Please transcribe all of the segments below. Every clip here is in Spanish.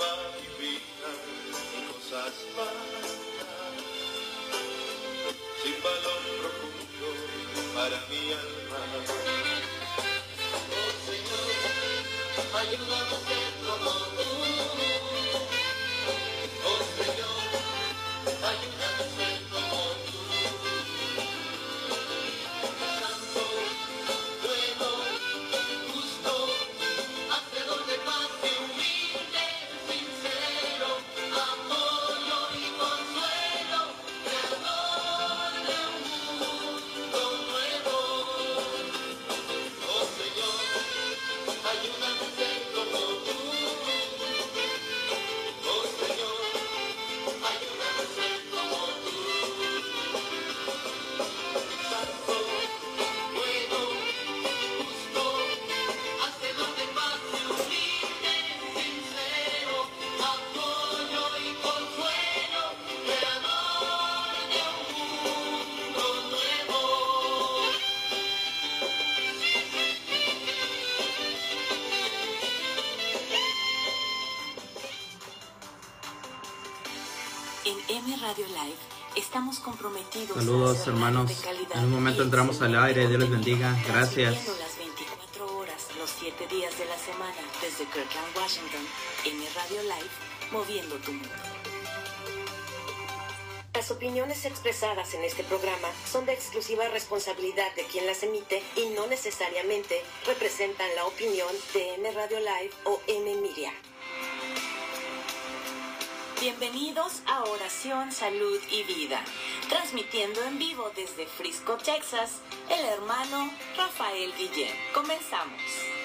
alma y vida cosas vanas, Saludos, hermanos. En un momento entramos al aire. Dios les bendiga. Gracias. Las 24 horas, los 7 días de la semana desde Kirkland, Washington. M Radio Live, moviendo tu mundo. Las opiniones expresadas en este programa son de exclusiva responsabilidad de quien las emite y no necesariamente representan la opinión de M Radio Live o M Media. Bienvenidos a Oración, Salud y Vida, transmitiendo en vivo desde Frisco, Texas, el hermano Rafael Guillén. Comenzamos.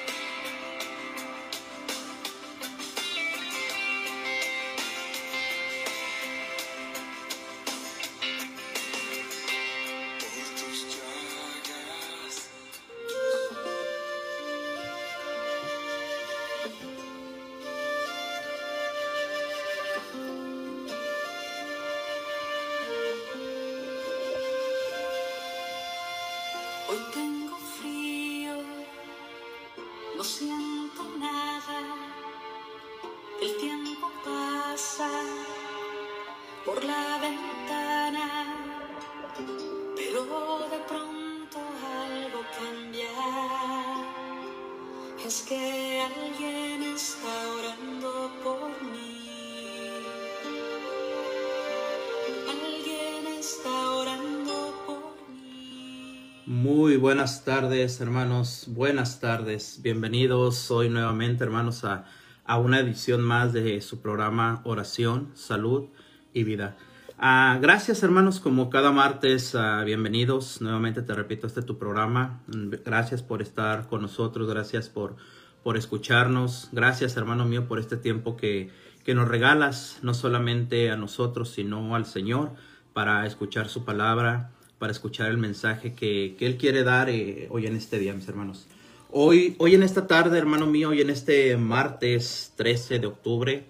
Buenas tardes, hermanos. Buenas tardes. Bienvenidos hoy nuevamente, hermanos, a, a una edición más de su programa Oración, Salud y Vida. Ah, gracias, hermanos, como cada martes. ah, bienvenidos. Nuevamente te repito, este es tu programa. Gracias por estar con nosotros. Gracias por, por escucharnos. Gracias, hermano mío, por este tiempo que, que nos regalas, no solamente a nosotros, sino al Señor, para escuchar su palabra, para escuchar el mensaje que, que Él quiere dar eh, hoy en este día, mis hermanos. Hoy, hoy en esta tarde, hermano mío, hoy en este martes 13 de octubre,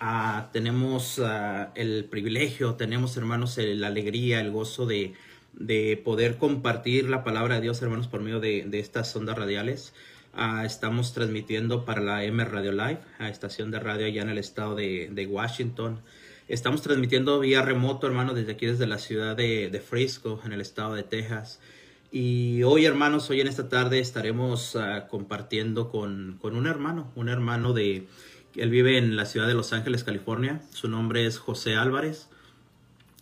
ah, tenemos ah, el privilegio, tenemos, hermanos, la alegría, el gozo de, de poder compartir la palabra de Dios, hermanos, por medio de, de estas ondas radiales. Ah, estamos transmitiendo para la M Radio Live, estación de radio allá en el estado de, de Washington. Estamos transmitiendo vía remoto, hermano, desde aquí, desde la ciudad de, de Frisco, en el estado de Texas. Y hoy, hermanos, hoy en esta tarde estaremos ah, compartiendo con, con un hermano, un hermano de... Él vive en la ciudad de Los Ángeles, California. Su nombre es José Álvarez.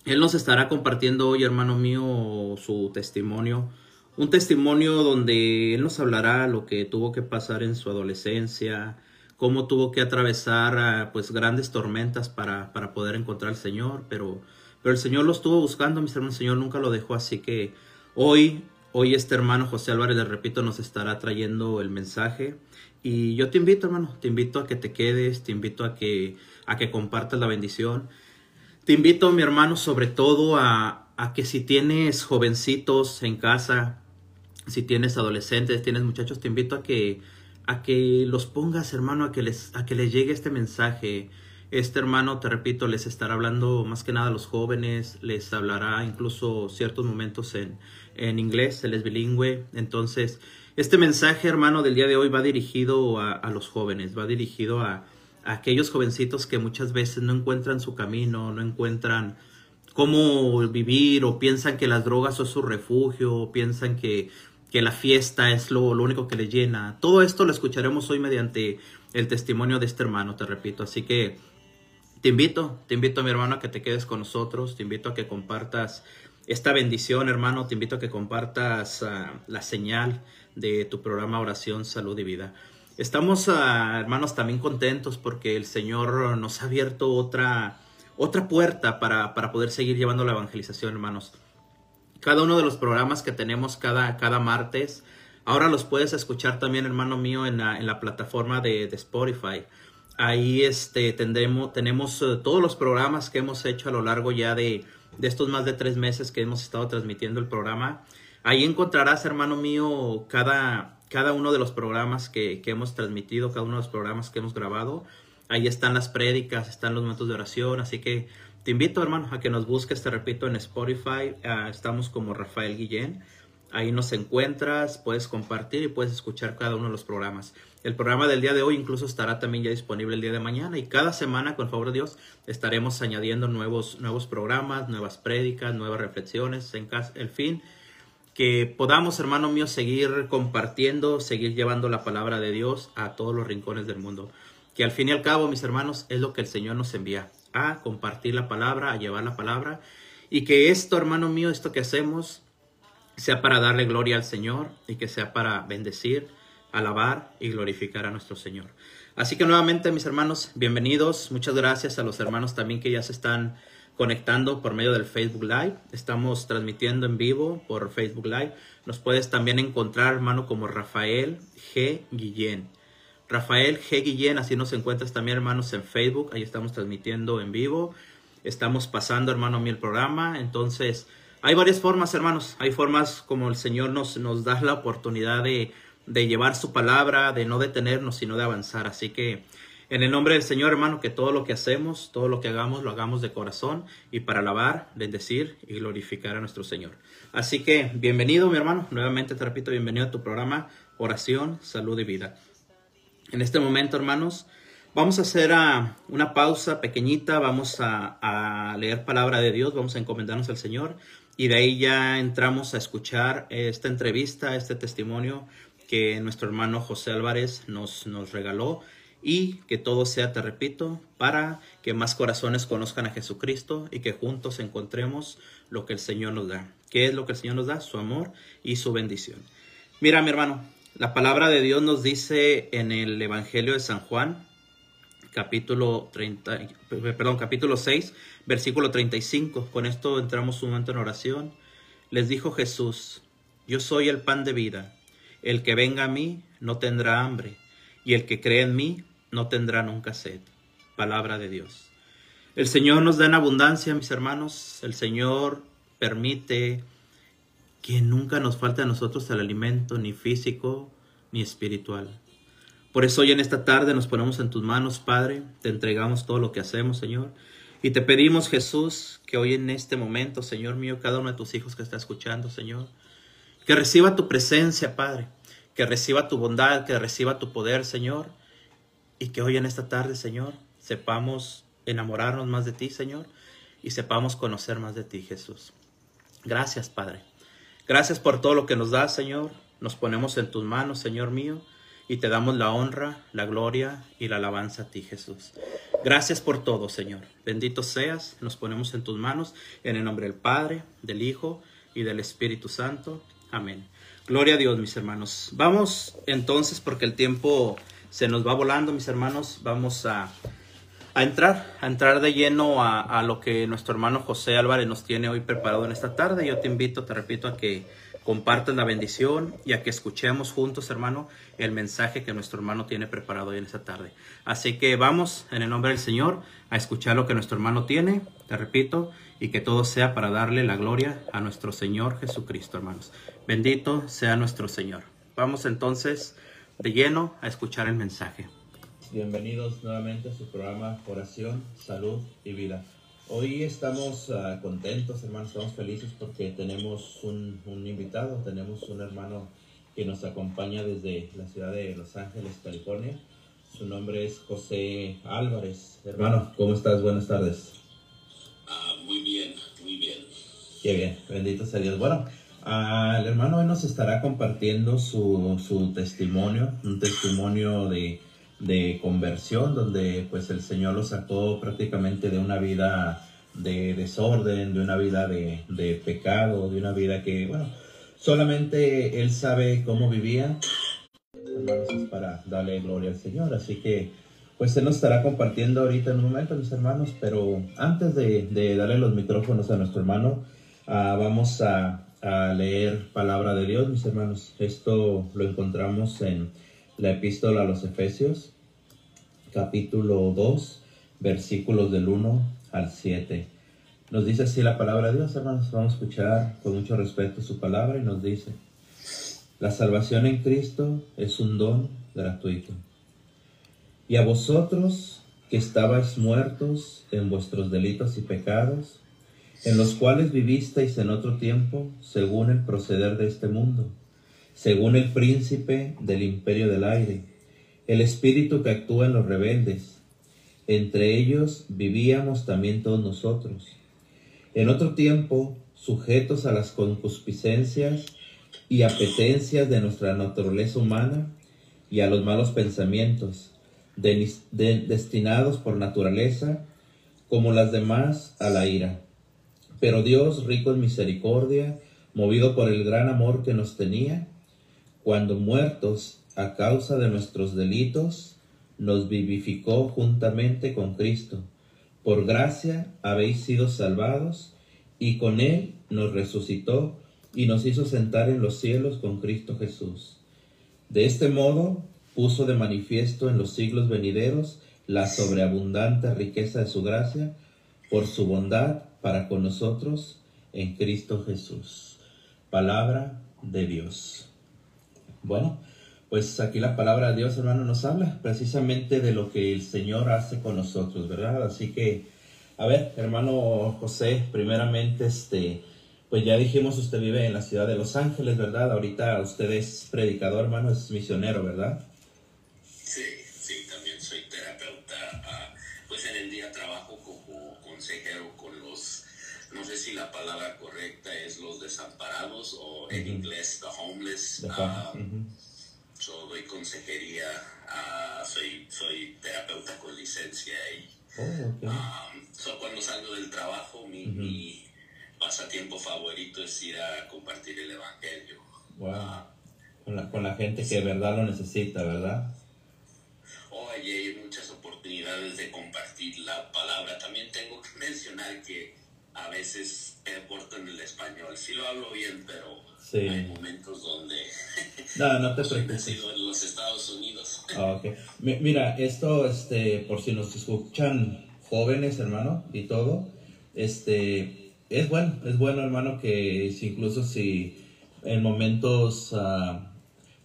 Él nos estará compartiendo hoy, hermano mío, su testimonio. Un testimonio donde él nos hablará lo que tuvo que pasar en su adolescencia, cómo tuvo que atravesar ah, pues grandes tormentas para, para poder encontrar al Señor, pero, pero el Señor lo estuvo buscando, mis hermanos, el Señor nunca lo dejó, así que hoy, hoy este hermano José Álvarez, le repito, nos estará trayendo el mensaje. Y yo te invito, hermano, te invito a que te quedes, te invito a que, a que compartas la bendición. Te invito, mi hermano, sobre todo a, a que si tienes jovencitos en casa, si tienes adolescentes, tienes muchachos, te invito a que, a que los pongas, hermano, a que les, a que les llegue este mensaje. Este hermano, te repito, les estará hablando más que nada a los jóvenes, les hablará incluso ciertos momentos en, en inglés, él es bilingüe. Entonces, este mensaje, hermano, del día de hoy va dirigido a, a los jóvenes, va dirigido a, a aquellos jovencitos que muchas veces no encuentran su camino, no encuentran cómo vivir o piensan que las drogas son su refugio, o piensan que, que la fiesta es lo, lo único que les llena. Todo esto lo escucharemos hoy mediante el testimonio de este hermano, te repito. Así que te invito, te invito mi hermano a que te quedes con nosotros, te invito a que compartas esta bendición, hermano, te invito a que compartas uh, la señal de tu programa Oración, Salud y Vida. Estamos, uh, hermanos, también contentos porque el Señor nos ha abierto otra, otra puerta para, para poder seguir llevando la evangelización, hermanos. Cada uno de los programas que tenemos cada, cada martes, ahora los puedes escuchar también, hermano mío, en la, en la plataforma de, de Spotify. Ahí este, tendremos, tenemos uh, todos los programas que hemos hecho a lo largo ya de, de estos más de tres meses que hemos estado transmitiendo el programa. Ahí encontrarás, hermano mío, cada, cada uno de los programas que, que, hemos transmitido, cada uno de los programas que hemos grabado. Ahí están las prédicas, están los momentos de oración, así que te invito, hermano, a que nos busques, te repito, en Spotify. Uh, estamos como Rafael Guillén. Ahí nos encuentras, puedes compartir y puedes escuchar cada uno de los programas. El programa del día de hoy incluso estará también ya disponible el día de mañana y cada semana, con favor de Dios, estaremos añadiendo nuevos, nuevos programas, nuevas prédicas, nuevas reflexiones, en casa, el fin, que podamos, hermano mío, seguir compartiendo, seguir llevando la palabra de Dios a todos los rincones del mundo. Que al fin y al cabo, mis hermanos, es lo que el Señor nos envía, a compartir la palabra, a llevar la palabra, y que esto, hermano mío, esto que hacemos, sea para darle gloria al Señor y que sea para bendecir, alabar y glorificar a nuestro Señor. Así que nuevamente, mis hermanos, bienvenidos. Muchas gracias a los hermanos también que ya se están conectando por medio del Facebook Live. Estamos transmitiendo en vivo por Facebook Live. Nos puedes también encontrar, hermano, como Rafael G. Guillén. Rafael G. Guillén, así nos encuentras también, hermanos, en Facebook. Ahí estamos transmitiendo en vivo. Estamos pasando, hermano, mío, el programa. Entonces, hay varias formas, hermanos. Hay formas como el Señor nos, nos da la oportunidad de, de llevar su palabra, de no detenernos, sino de avanzar. Así que en el nombre del Señor, hermano, que todo lo que hacemos, todo lo que hagamos, lo hagamos de corazón y para alabar, bendecir y glorificar a nuestro Señor. Así que bienvenido, mi hermano. Nuevamente te repito, bienvenido a tu programa Oración, Salud y Vida. En este momento, hermanos, vamos a hacer uh, una pausa pequeñita, vamos a, a leer palabra de Dios, vamos a encomendarnos al Señor y de ahí ya entramos a escuchar esta entrevista, este testimonio que nuestro hermano José Álvarez nos, nos regaló y que todo sea, te repito, para que más corazones conozcan a Jesucristo y que juntos encontremos lo que el Señor nos da. ¿Qué es lo que el Señor nos da? Su amor y su bendición. Mira, mi hermano, la palabra de Dios nos dice en el Evangelio de San Juan, capítulo 30, perdón, capítulo 6, versículo 35. Con esto entramos un momento en oración. Les dijo Jesús, yo soy el pan de vida. El que venga a mí no tendrá hambre, y el que cree en mí no tendrá nunca sed. Palabra de Dios. El Señor nos da en abundancia, mis hermanos. El Señor permite que nunca nos falte a nosotros el alimento, ni físico ni espiritual. Por eso hoy en esta tarde nos ponemos en tus manos, Padre, te entregamos todo lo que hacemos, Señor. Y te pedimos, Jesús, que hoy en este momento, Señor mío, cada uno de tus hijos que está escuchando, Señor, que reciba tu presencia, Padre, que reciba tu bondad, que reciba tu poder, Señor, y que hoy en esta tarde, Señor, sepamos enamorarnos más de ti, Señor, y sepamos conocer más de ti, Jesús. Gracias, Padre. Gracias por todo lo que nos das, Señor. Nos ponemos en tus manos, Señor mío y te damos la honra, la gloria y la alabanza a ti, Jesús. Gracias por todo, Señor. Bendito seas, nos ponemos en tus manos, en el nombre del Padre, del Hijo y del Espíritu Santo. Amén. Gloria a Dios, mis hermanos. Vamos entonces, porque el tiempo se nos va volando, mis hermanos, vamos a, a entrar, a entrar de lleno a, lo que nuestro hermano José Álvarez nos tiene hoy preparado en esta tarde. Yo te invito, te repito, a que compartan la bendición y a que escuchemos juntos, hermano, el mensaje que nuestro hermano tiene preparado hoy en esta tarde. Así que vamos, en el nombre del Señor, a escuchar lo que nuestro hermano tiene, te repito, y que todo sea para darle la gloria a nuestro Señor Jesucristo, hermanos. Bendito sea nuestro Señor. Vamos entonces de lleno a escuchar el mensaje. Bienvenidos nuevamente a su programa Oración, Salud y Vida. Hoy estamos uh, contentos, hermanos, estamos felices porque tenemos un, un, invitado, tenemos un hermano que nos acompaña desde la ciudad de Los Ángeles, California. Su nombre es José Álvarez. Hermano, ¿cómo estás? Buenas tardes. Ah, muy bien, muy bien. Qué bien, bendito sea Dios. Bueno, ah, el hermano hoy nos estará compartiendo su, su testimonio, un testimonio de, de conversión, donde pues el Señor lo sacó prácticamente de una vida de desorden, de una vida de, de pecado, de una vida que, bueno, solamente Él sabe cómo vivía. Hermanos, es para darle gloria al Señor. Así que, pues Él nos estará compartiendo ahorita en un momento, mis hermanos. Pero antes de, de darle los micrófonos a nuestro hermano, ah, vamos a, a leer palabra de Dios, mis hermanos. Esto lo encontramos en la epístola a los Efesios, capítulo 2, versículos del 1 al 7. Nos dice así la palabra de Dios, hermanos. Vamos a escuchar con mucho respeto su palabra y nos dice, la salvación en Cristo es un don gratuito. Y a vosotros que estabais muertos en vuestros delitos y pecados, en los cuales vivisteis en otro tiempo, según el proceder de este mundo, según el príncipe del imperio del aire, el espíritu que actúa en los rebeldes. Entre ellos vivíamos también todos nosotros. En otro tiempo, sujetos a las concupiscencias y apetencias de nuestra naturaleza humana y a los malos pensamientos, de- de- destinados por naturaleza, como las demás, a la ira. Pero Dios, rico en misericordia, movido por el gran amor que nos tenía, cuando muertos a causa de nuestros delitos, nos vivificó juntamente con Cristo. Por gracia habéis sido salvados, y con Él nos resucitó y nos hizo sentar en los cielos con Cristo Jesús. De este modo puso de manifiesto en los siglos venideros la sobreabundante riqueza de su gracia por su bondad para con nosotros en Cristo Jesús. Palabra de Dios. Bueno, pues aquí la palabra de Dios, hermano, nos habla precisamente de lo que el Señor hace con nosotros, ¿verdad? Así que, a ver, hermano José, primeramente, este, pues ya dijimos, usted vive en la ciudad de Los Ángeles, ¿verdad? Ahorita usted es predicador, hermano, es misionero, ¿verdad? Si la palabra correcta es los desamparados o en inglés the homeless. Ah. Ujú. so doy consejería, ah, soy, soy terapeuta con licencia y Oh. Um, so, cuando salgo del trabajo, mi, mi pasatiempo favorito es ir a compartir el evangelio. Wow. Con la, con la gente que de verdad lo necesita, ¿verdad? Oye, hay muchas oportunidades de compartir la palabra. También tengo que mencionar que a veces me porto en el español. Sí lo hablo bien, pero Sí. hay momentos donde No, no te preocupes. en los Estados Unidos. Ah, ok. Mi- Mira, esto, este, por si nos escuchan jóvenes, hermano, y todo, este, es bueno, es bueno, hermano, que si incluso si en momentos ah,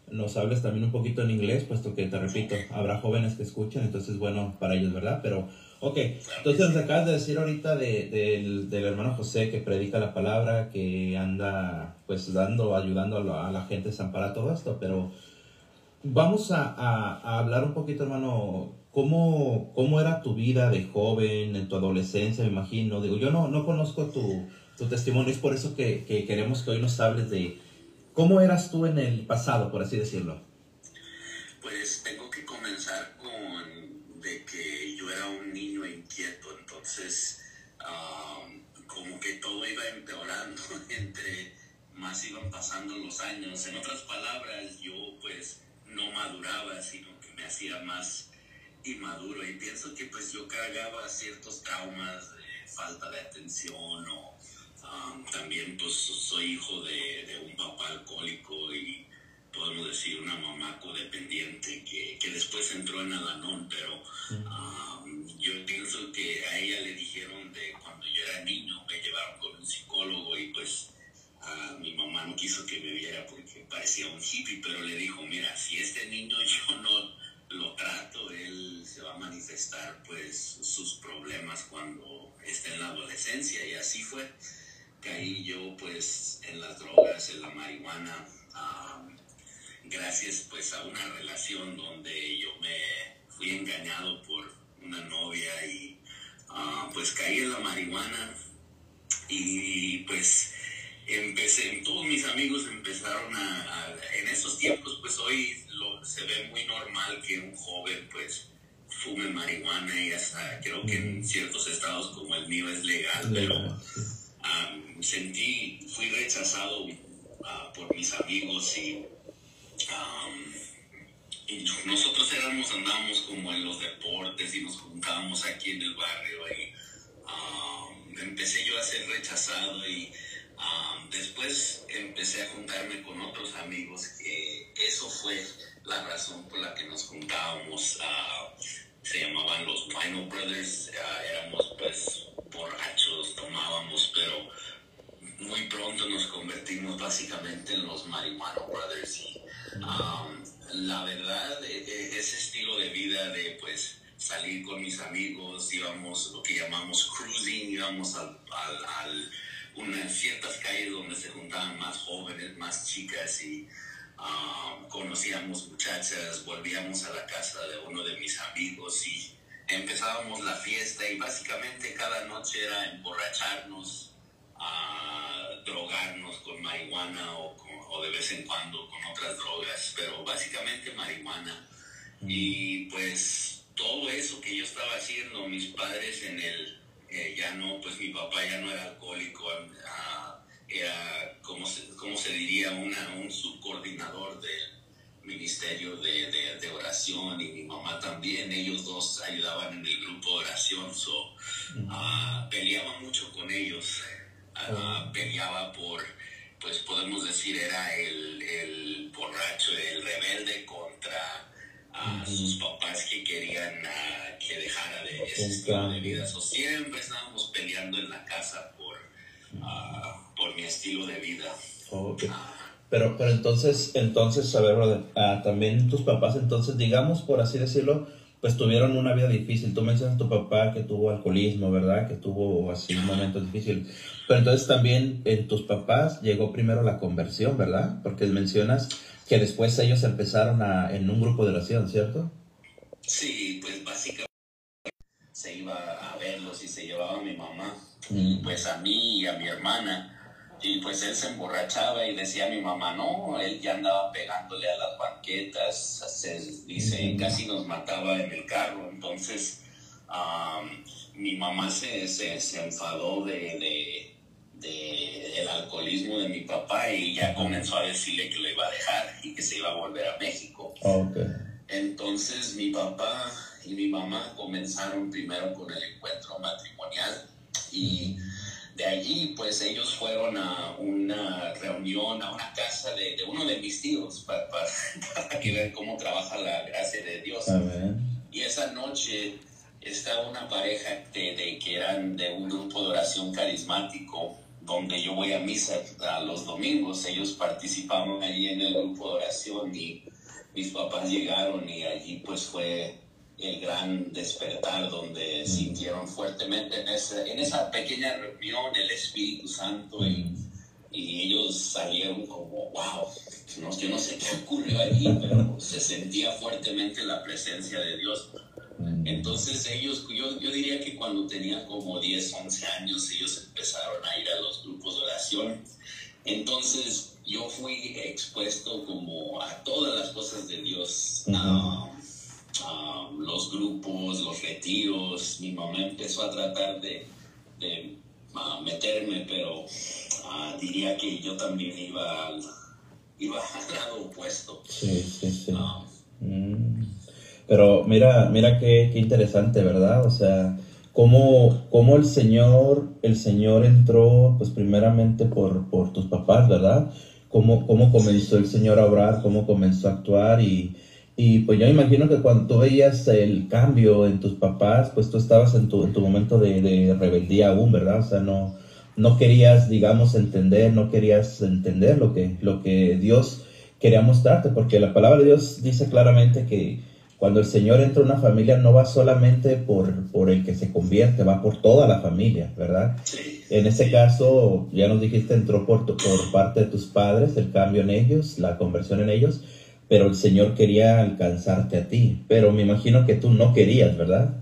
nos hables también un poquito en inglés, puesto que te repito, habrá jóvenes que escuchan, entonces es bueno para ellos, ¿verdad? Pero, ok, entonces nos acabas de decir ahorita de- del, del hermano José que predica la palabra, que anda pues dando, ayudando a la, a la gente desamparada, todo esto, pero vamos a, a- a hablar un poquito, hermano, ¿cómo, cómo era tu vida de joven, en tu adolescencia, me imagino. Digo, yo no, no conozco tu, tu testimonio, es por eso que, que queremos que hoy nos hables de cómo eras tú en el pasado, por así decirlo. Pues tengo más iban pasando los años. En otras palabras, yo pues no maduraba, sino que me hacía más inmaduro y pienso que pues yo cargaba ciertos traumas de falta de atención o um, también pues soy hijo de, de un papá alcohólico y podemos decir una mamá codependiente que, que después entró en Alanón, pero um, yo pienso que a ella le dijeron de cuando yo era niño, me llevaron con un psicólogo y pues mi mamá no quiso que me viera porque parecía un hippie, pero le dijo, mira, si este niño yo no lo trato, él se va a manifestar pues sus problemas cuando esté en la adolescencia y así fue. Caí yo pues en las drogas, en la marihuana, um, gracias pues a una relación donde yo me fui engañado por una novia y ah, pues caí en la marihuana y pues empecé, todos mis amigos empezaron a, en esos tiempos, pues hoy lo, se ve muy normal que un joven pues fume marihuana y hasta creo que en ciertos estados como el mío es legal, pero sentí, fui rechazado ah, por mis amigos y, y, nosotros éramos, andábamos como en los deportes y nos juntábamos aquí en el barrio y empecé yo a ser rechazado y después empecé a juntarme con otros amigos que eso fue la razón por la que nos juntábamos. Uh, se llamaban los Wino Brothers, éramos pues borrachos, tomábamos, pero muy pronto nos convertimos básicamente en los Marihuana Brothers y la verdad e, e, ese estilo de vida de pues salir con mis amigos, íbamos lo que llamamos cruising, íbamos al, al, unas ciertas calles donde se juntaban más jóvenes, más chicas y ah, conocíamos muchachas, volvíamos a la casa de uno de mis amigos y empezábamos la fiesta y básicamente cada noche era emborracharnos, ah, drogarnos con marihuana o, o de vez en cuando con otras drogas, pero básicamente marihuana. Y pues todo eso que yo estaba haciendo, mis padres en el, eh, ya no, pues mi papá ya no era alcohólico, ah, era, como se, como se diría, una, un subcoordinador del ministerio de, de, oración y mi mamá también, ellos dos ayudaban en el grupo de oración, so, uh, peleaba mucho con ellos, uh, peleaba por, pues podemos decir, era el, el borracho, el rebelde contra a sus papás que querían uh, que dejara de ese estilo de vida. So, siempre estábamos peleando en la casa por, uh, por mi estilo de vida. Okay. pero, pero entonces, entonces, a ver, uh, también tus papás, entonces, digamos, por así decirlo, pues tuvieron una vida difícil. Tú mencionas a tu papá que tuvo alcoholismo, ¿verdad? Que tuvo así un momento difícil. Pero entonces también en tus papás llegó primero la conversión, ¿verdad? Porque mencionas que después ellos empezaron a, en un grupo de oración, ¿cierto? Sí, pues básicamente se iba a verlos y se llevaba a mi mamá, mm. pues a mí y a mi hermana. Y pues él se emborrachaba y decía a mi mamá, no, él ya andaba pegándole a las banquetas, se dice, mm. casi nos mataba en el carro. Entonces, mi mamá se, se, se enfadó de de el alcoholismo de mi papá y ya comenzó a decirle que lo iba a dejar y que se iba a volver a México. Entonces mi papá y mi mamá comenzaron primero con el encuentro matrimonial y de allí pues ellos fueron a una reunión, a una casa de, de uno de mis tíos para, para, que vean cómo trabaja la gracia de Dios. Y esa noche estaba una pareja de, de, que eran de un grupo de oración carismático donde yo voy a misa a los domingos, ellos participaban allí en el grupo de oración y mis papás llegaron y allí pues fue el gran despertar donde sintieron fuertemente en esa, en esa pequeña reunión el Espíritu Santo y, y ellos salieron como, wow, no, yo no sé qué ocurrió allí, pero se sentía fuertemente la presencia de Dios. Entonces ellos, yo, yo diría que cuando tenían como 10, 11 años, ellos empezaron a ir a los grupos de oración. Entonces yo fui expuesto como a todas las cosas de Dios, a, los grupos, los retiros. Mi mamá empezó a tratar de, de meterme, pero ah, diría que yo también iba al, iba al lado opuesto. Sí, sí, sí. Ah, mm. Pero mira, mira qué, qué interesante, ¿verdad? O sea, cómo, cómo, el Señor, el Señor entró, pues primeramente por, por tus papás, ¿verdad? Cómo, cómo comenzó el Señor a obrar, cómo comenzó a actuar y, y pues yo imagino que cuando tú veías el cambio en tus papás, pues tú estabas en tu, en tu momento de, de rebeldía aún, ¿verdad? O sea, no, no querías, digamos, entender, no querías entender lo que, lo que Dios quería mostrarte, porque la palabra de Dios dice claramente que cuando el Señor entra en una familia no va solamente por, por el que se convierte, va por toda la familia, ¿verdad? En ese caso, ya nos dijiste, entró por, por parte de tus padres, el cambio en ellos, la conversión en ellos, pero el Señor quería alcanzarte a ti, pero me imagino que tú no querías, ¿verdad?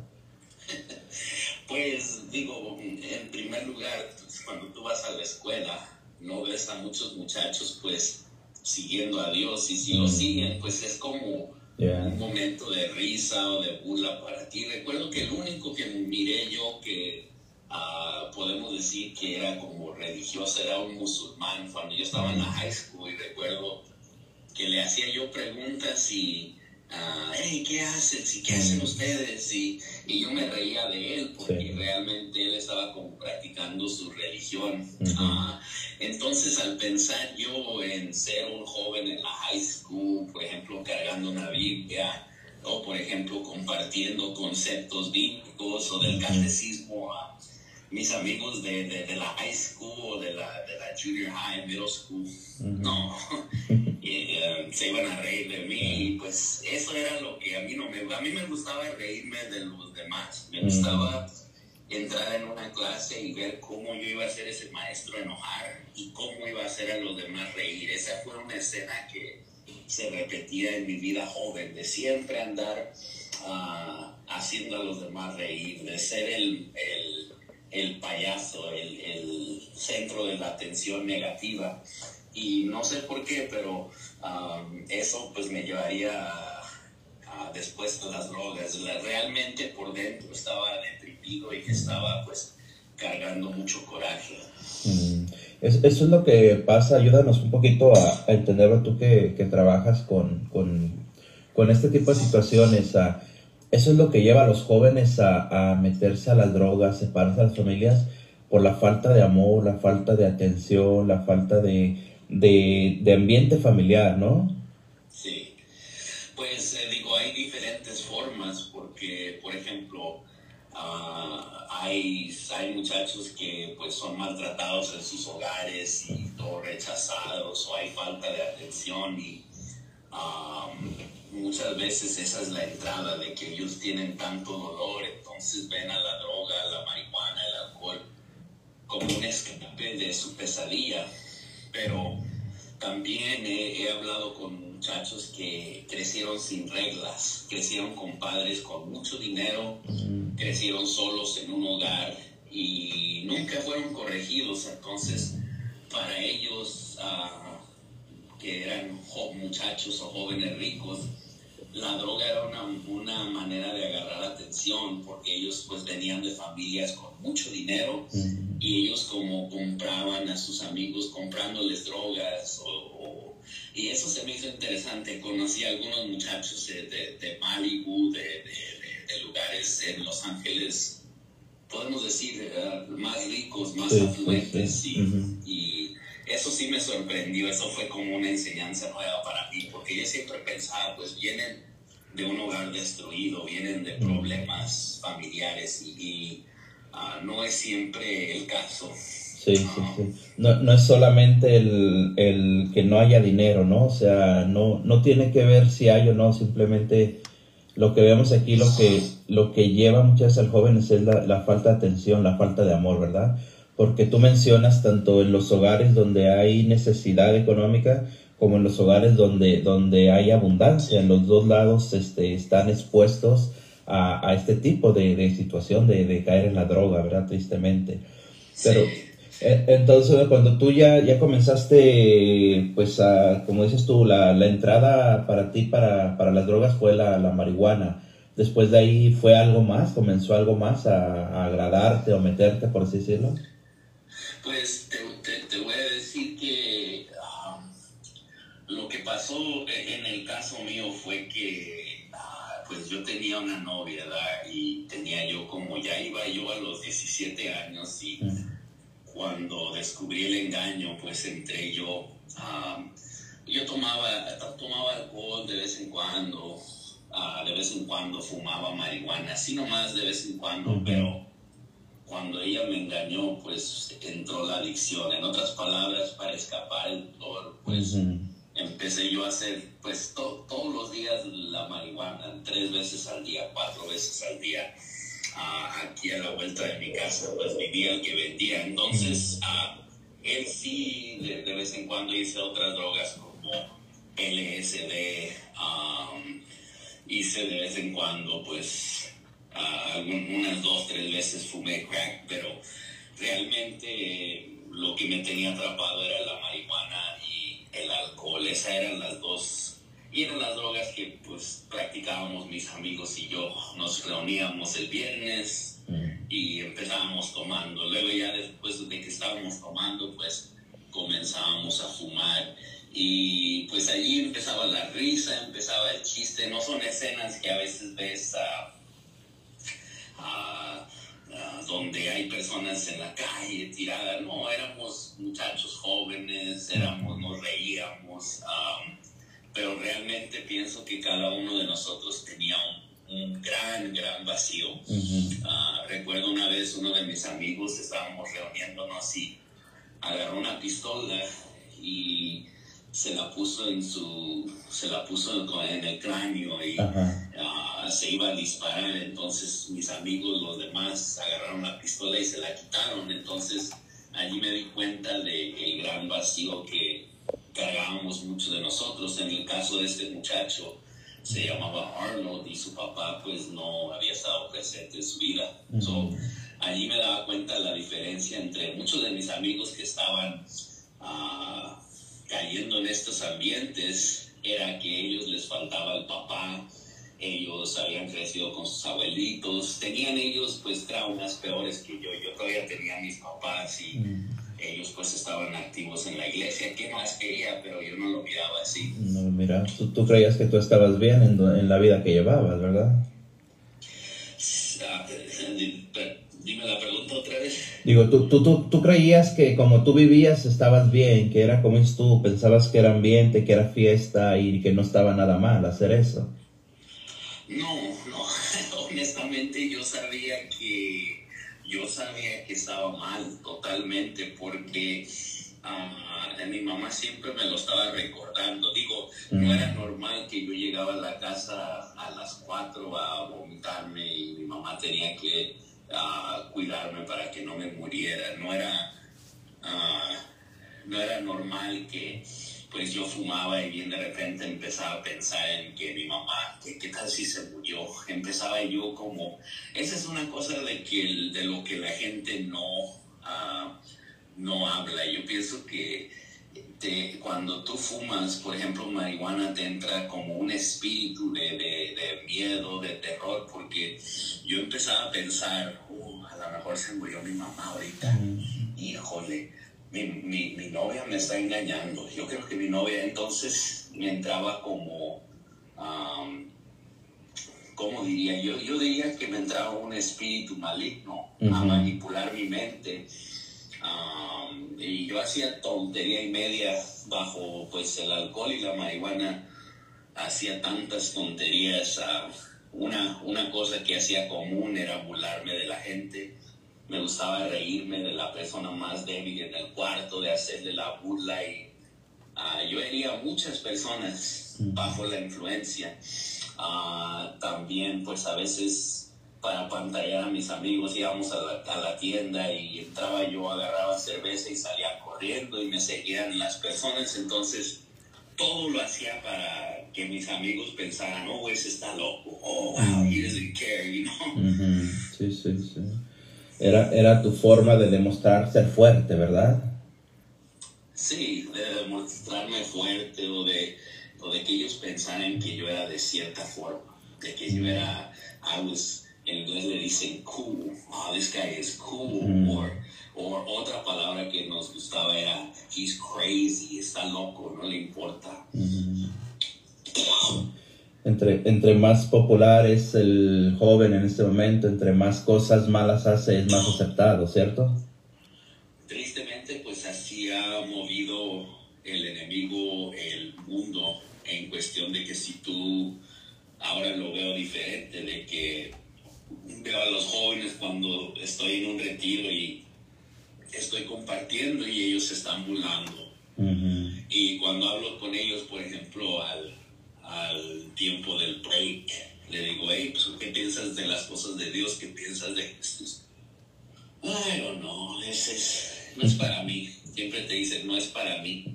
Pues digo, en primer lugar, pues, cuando tú vas a la escuela, no ves a muchos muchachos pues siguiendo a Dios y si lo mm. siguen, pues es como un momento de risa o de burla para ti. Recuerdo que el único que miré yo que uh, podemos decir que era como religioso era un musulmán cuando yo estaba en la high school y recuerdo que le hacía yo preguntas y, uh, hey, ¿qué hacen? ¿Y qué hacen ustedes? Y, y, yo me reía de él porque realmente él estaba como practicando su religión. Uh, entonces, al pensar yo en ser un joven en la high school, por ejemplo, cargando una Biblia, o por ejemplo, compartiendo conceptos bíblicos o del catecismo a mis amigos de, de, la high school o de la, de la junior high, middle school, no, eh, se iban a reír de mí y pues eso era lo que a mí no me, a mí me gustaba reírme de los demás, me gustaba entrar en una clase y ver cómo yo iba a hacer ese maestro enojar y cómo iba a hacer a los demás reír. Esa fue una escena que se repetía en mi vida joven, de siempre andar uh, haciendo a los demás reír, de ser el, el el payaso, el, el, centro de la atención negativa. Y no sé por qué, pero um, eso pues me llevaría a, después de las drogas. Realmente por dentro estaba deprimido y estaba pues cargando mucho coraje. Mm. eso es lo que pasa, ayúdanos un poquito a, entenderlo tú que, que trabajas con, con, con, este tipo de situaciones. A, eso es lo que lleva a los jóvenes a, meterse a las drogas, separarse a las familias por la falta de amor, la falta de atención, la falta de, ambiente familiar, ¿no? Sí, pues eh, digo, hay diferentes formas porque, por ejemplo, ah, hay, hay muchachos que pues son maltratados en sus hogares y todo rechazados o hay falta de atención y muchas veces esa es la entrada de que ellos tienen tanto dolor, entonces ven a la droga, la marihuana, el alcohol como un escape de su pesadilla. Pero también he, hablado con muchachos que crecieron sin reglas, crecieron con padres con mucho dinero, crecieron solos en un hogar y nunca fueron corregidos. Entonces, para ellos... Uh, que eran muchachos o jóvenes ricos, la droga era una, una, manera de agarrar atención porque ellos pues venían de familias con mucho dinero y ellos como compraban a sus amigos comprándoles drogas o, y eso se me hizo interesante. Conocí a algunos muchachos de, de, Malibu, de, de, lugares en Los Ángeles, podemos decir, eh, más ricos, más afluentes y eso sí me sorprendió, eso fue como una enseñanza nueva para mí, porque yo siempre pensaba, pues vienen de un hogar destruido, vienen de problemas familiares y, ah, no es siempre el caso. Sí, sí, sí. No, no es solamente el, el, que no haya dinero, ¿no? O sea, no, no tiene que ver si hay o no, simplemente lo que vemos aquí, lo que, lo que lleva muchas veces al joven es la, la falta de atención, la falta de amor, ¿verdad? porque tú mencionas tanto en los hogares donde hay necesidad económica como en los hogares donde, donde hay abundancia. En los dos lados este, están expuestos a, este tipo de, situación de, caer en la droga, ¿verdad? Tristemente. Pero e, entonces cuando tú ya, ya comenzaste, pues como dices tú, la, entrada para ti para, para las drogas fue la, marihuana. Después de ahí fue algo más, comenzó algo más a, a agradarte o meterte, por así decirlo. Pues te, voy a decir que um, lo que pasó en el caso mío fue que pues yo tenía una novia y tenía yo como ya iba yo a los 17 años y cuando descubrí el engaño pues entré yo um, yo tomaba tomaba alcohol de vez en cuando ah, de vez en cuando fumaba marihuana así nomás de vez en cuando pero cuando ella me engañó, pues entró la adicción. En otras palabras, para escapar el dolor, pues empecé yo a hacer, pues todos los días la marihuana, tres veces al día, cuatro veces al día. aquí a la vuelta de mi casa, pues vivía el que vendía. Entonces, él sí, de, vez en cuando hice otras drogas como LSD, um, hice de vez en cuando, pues, uh, unas dos, tres veces fumé crack, pero realmente lo que me tenía atrapado era la marihuana el alcohol. Esas eran las dos, y eran las drogas que pues practicábamos mis amigos y yo. Nos reuníamos el viernes mm. y empezábamos tomando. Luego ya después de que estábamos tomando, pues comenzábamos a fumar. Y pues allí empezaba la risa, empezaba el chiste. No son escenas que a veces ves a... Ah, donde hay personas en la calle tiradas, no, éramos muchachos jóvenes, éramos, nos reíamos, pero realmente pienso que cada uno de nosotros tenía un, gran, gran vacío. Ah, recuerdo una vez uno de mis amigos, estábamos reuniéndonos y agarró una pistola y se la puso en su se la puso en el cráneo y uh, se iba a disparar. Entonces mis amigos los demás agarraron la pistola y se la quitaron. Entonces allí me di cuenta de el gran vacío que cargábamos muchos de nosotros. En el caso de este muchacho se llamaba Arnold y su papá pues no había estado presente en su vida. Allí me daba cuenta la diferencia entre muchos de mis amigos que estaban uh, cayendo en estos ambientes era que ellos les faltaba el papá, ellos habían crecido con sus abuelitos, tenían ellos pues traumas peores que yo, yo todavía tenía mis papás y mm. ellos pues estaban activos en la iglesia, ¿qué más quería? Pero yo no lo miraba así. No, mira, tú, tú creías que tú estabas bien en, en la vida que llevabas, ¿verdad? Digo, ¿tú, tú, tú, tú creías que como tú vivías estabas bien, que era como es tú, pensabas que era ambiente, que era fiesta y que no estaba nada mal hacer eso. No, no, honestamente yo sabía que yo sabía que estaba mal totalmente porque uh, mi mamá siempre me lo estaba recordando. Digo, no era normal que yo llegaba a la casa a las 4 a vomitarme y mi mamá tenía que a cuidarme para que no me muriera. No era, ah, no era normal que pues yo fumaba y bien de repente empezaba a pensar en que mi mamá, que qué tal si se murió. Empezaba yo como, esa es una cosa de, que, de lo que la gente no, uh, no habla. Yo pienso que cuando tú fumas, por ejemplo, marihuana, te entra como un espíritu de, de, miedo, de terror, porque yo empezaba a pensar, uh, a lo mejor se murió mi mamá ahorita, híjole, mi, mi, mi, novia me está engañando. Yo creo que mi novia entonces me entraba como, um, ¿cómo diría? Yo, yo diría que me entraba un espíritu maligno a manipular mi mente y yo hacía tontería y media bajo pues el alcohol y la marihuana. Hacía tantas tonterías. una, una cosa que hacía común era burlarme de la gente. Me gustaba reírme de la persona más débil en el cuarto, de hacerle la burla y yo hería muchas personas bajo la influencia. también pues a veces para pantallar a mis amigos, íbamos a la, a la, tienda y entraba yo, agarraba cerveza y salía corriendo y me seguían las personas, entonces todo lo hacía para que mis amigos pensaran, oh, ese está loco, oh, wow, he doesn't care, you know. Sí, sí, sí. Era, era tu forma de demostrar ser fuerte, ¿verdad? Sí, de demostrarme fuerte o de, o de que ellos pensaran que yo era de cierta forma, de que yo era, I was en inglés le dicen cool, oh, this guy is cool, o otra palabra que nos gustaba era he's crazy, está loco, no le importa. Entre, entre más popular es el joven en este momento, entre más cosas malas hace, es más aceptado, ¿cierto? Tristemente, pues así ha movido el enemigo el mundo en cuestión de que si tú, ahora lo veo diferente, de que veo a los jóvenes cuando estoy en un retiro y estoy compartiendo y ellos se están burlando. Y cuando hablo con ellos, por ejemplo, al, al tiempo del break, le digo, hey, pues, ¿qué piensas de las cosas de Dios? ¿Qué piensas de Jesús? Ay, no, ese es, no es para mí. Siempre te dicen, no es para mí.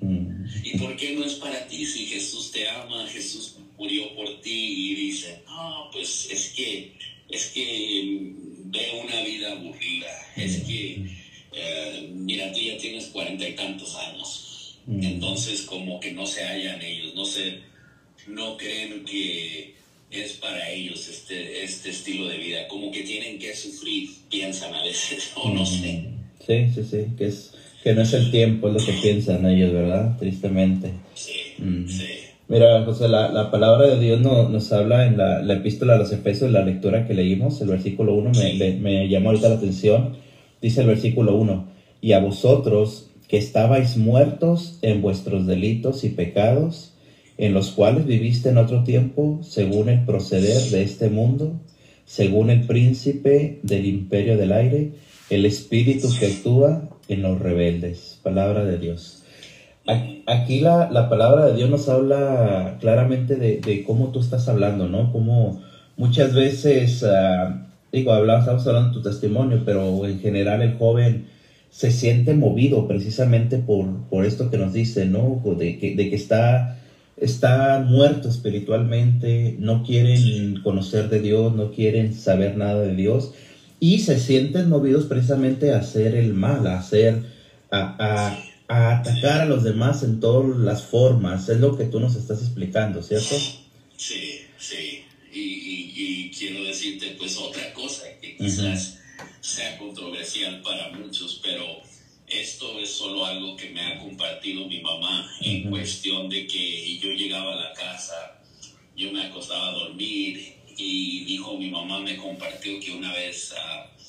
Y ¿y por qué no es para ti si Jesús te ama, Jesús murió por ti? Y dicen, no, pues es que, es que veo una vida aburrida, es que, eh, mira, tú ya tienes cuarenta y tantos años, entonces como que no se hallan ellos, no se, no creen que es para ellos este, este estilo de vida, como que tienen que sufrir, piensan a veces, o no sé. Sí, sí, sí, que es que no es el tiempo, es lo que piensan ellos, ¿verdad? Tristemente. Sí, sí. Mira, José, la, la, palabra de Dios no, nos habla en la, la, epístola a los Efesios, la lectura que leímos, el versículo 1 me, me, llamó ahorita la atención. Dice el versículo 1, y a vosotros que estabais muertos en vuestros delitos y pecados, en los cuales viviste en otro tiempo, según el proceder de este mundo, según el príncipe del imperio del aire, el espíritu que actúa en los rebeldes. Palabra de Dios. Aquí la, la palabra de Dios nos habla claramente de, cómo tú estás hablando, ¿no? Como muchas veces, uh, digo, hablamos, estamos hablando de tu testimonio, pero en general el joven se siente movido precisamente por, por esto que nos dice, ¿no? De que, de que está, está muerto espiritualmente, no quieren conocer de Dios, no quieren saber nada de Dios y se sienten movidos precisamente a hacer el mal, a hacer, a, atacar a los demás en todas las formas. Es lo que tú nos estás explicando, ¿cierto? Sí, sí. Y, quiero decirte pues otra cosa que quizás sea controversial para muchos, pero esto es solo algo que me ha compartido mi mamá en cuestión de que yo llegaba a la casa, yo me acostaba a dormir y dijo mi mamá me compartió que una vez uh,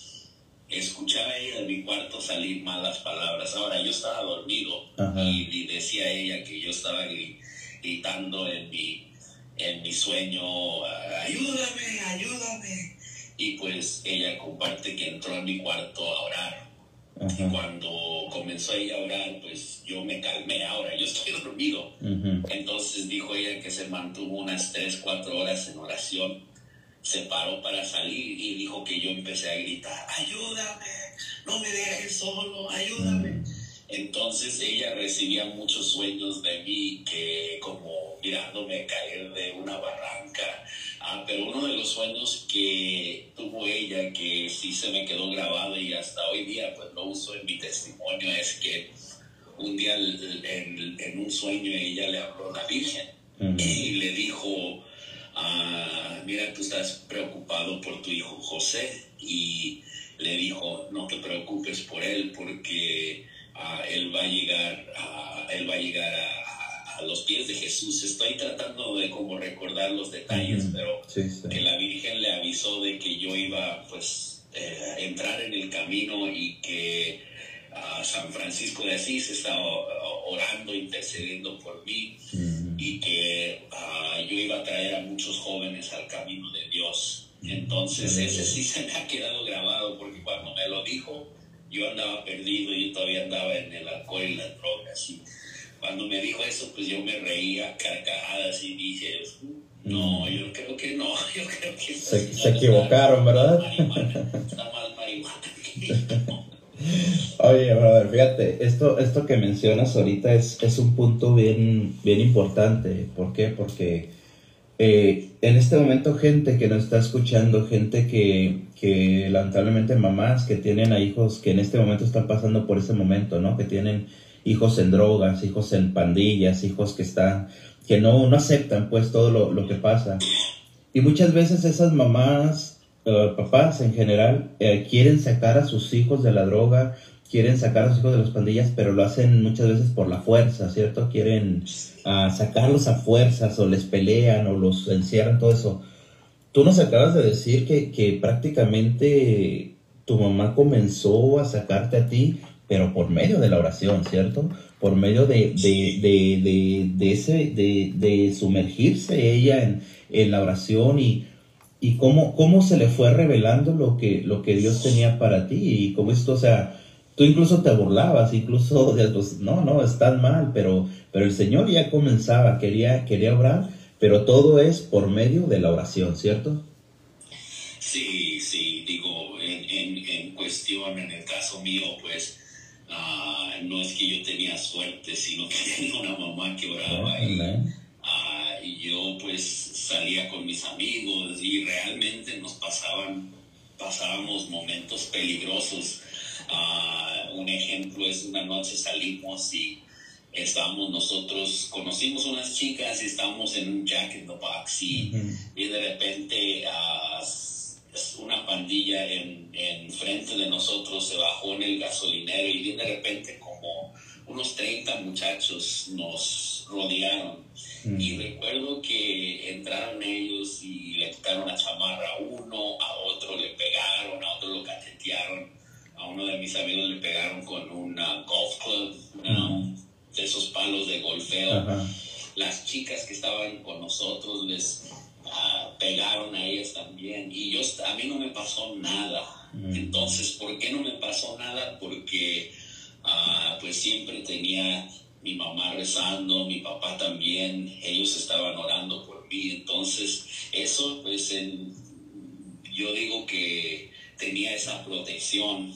escuchaba ella en mi cuarto salir malas palabras. Ahora yo estaba dormido y, decía ella que yo estaba gritando en mi, en mi sueño, ayúdame, ayúdame. Y pues ella comparte que entró en mi cuarto a orar. Y cuando comenzó ella a orar, pues yo me calmé. Ahora yo estoy dormido. Entonces dijo ella que se mantuvo unas 3, 4 horas en oración se paró para salir y dijo que yo empecé a gritar, ayúdame, no me dejes solo, ayúdame. Entonces ella recibía muchos sueños de mí que como mirándome caer de una barranca. Ah, pero uno de los sueños que tuvo ella que sí se me quedó grabado y hasta hoy día pues lo uso en mi testimonio es que un día en, en un sueño ella le habló a la Virgen y le dijo, Ah, mira, tú estás preocupado por tu hijo José y le dijo, no te preocupes por él porque ah, él va a llegar, a, él va a, llegar a, los pies de Jesús. Estoy tratando de como recordar los detalles, pero que la Virgen le avisó de que yo iba pues eh, entrar en el camino y que a San Francisco de Asís estaba orando, intercediendo por mí y que ah, yo iba a traer a muchos jóvenes al camino de Dios. Entonces ese sí se me ha quedado grabado porque cuando me lo dijo yo andaba perdido, y todavía andaba en el alcohol y las drogas. Y cuando me dijo eso, pues yo me reía carcajadas y dije, no, yo creo que no, yo creo que... Se, se equivocaron, ¿verdad? Está mal marihuana. Oye, brother, fíjate, esto, esto que mencionas ahorita es, es un punto bien, bien importante. ¿Por qué? Porque eh, en este momento gente que nos está escuchando, gente que, que lamentablemente mamás que tienen a hijos que en este momento están pasando por ese momento, ¿no? Que tienen hijos en drogas, hijos en pandillas, hijos que están, que no, no aceptan pues todo lo, lo que pasa. Y muchas veces esas mamás eh, papás en general eh, quieren sacar a sus hijos de la droga, quieren sacar a sus hijos de las pandillas, pero lo hacen muchas veces por la fuerza, ¿cierto? Quieren uh, sacarlos a fuerzas o les pelean o los encierran, todo eso. Tú nos acabas de decir que, que prácticamente tu mamá comenzó a sacarte a ti, pero por medio de la oración, ¿cierto? Por medio de, de, de, de, de ese, de sumergirse ella en, en la oración y y cómo, cómo se le fue revelando lo que, lo que Dios tenía para ti y cómo esto, o sea, tú incluso te burlabas, incluso, pues, no, no, están mal, pero, pero el Señor ya comenzaba, quería, quería orar, pero todo es por medio de la oración, ¿cierto? Sí, sí, digo, en, en, en cuestión, en el caso mío, pues, Ah, no es que yo tenía suerte, sino que tenía una mamá que oraba y, ah, y yo pues salía con mis amigos y realmente nos pasaban, pasábamos momentos peligrosos. Ah, un ejemplo es una noche salimos y estábamos nosotros, conocimos unas chicas y estábamos en un Jack in the Box y, y de repente una pandilla en, en, frente de nosotros se bajó en el gasolinero y de repente como unos 30 muchachos nos rodearon. Y recuerdo que entraron ellos y le quitaron la chamarra a uno, a otro le pegaron, a otro lo cachetearon, a uno de mis amigos le pegaron con una golf club, de esos palos de golfeo. Las chicas que estaban con nosotros les pegaron a ellas también y yo a mí no me pasó nada. Mm. Entonces, ¿por qué no me pasó nada? Porque ah, pues siempre tenía mi mamá rezando, mi papá también, ellos estaban orando por mí. Entonces, eso pues en, yo digo que tenía esa protección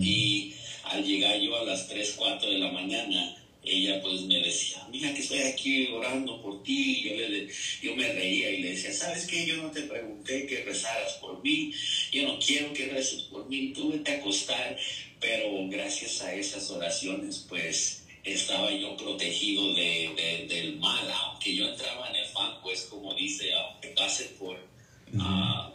y al llegar yo a las 3, 4 de la mañana, ella pues me decía, mira que estoy aquí orando por ti. Yo, le, yo me reía y le decía, ¿sabes qué? Yo no te pregunté que rezaras por mí. Yo no quiero que reces por mí. Tú vete a acostar. Pero gracias a esas oraciones, pues estaba yo protegido de, del mal. Aunque yo entraba en el fan, pues como dice, aunque pase por... Ah,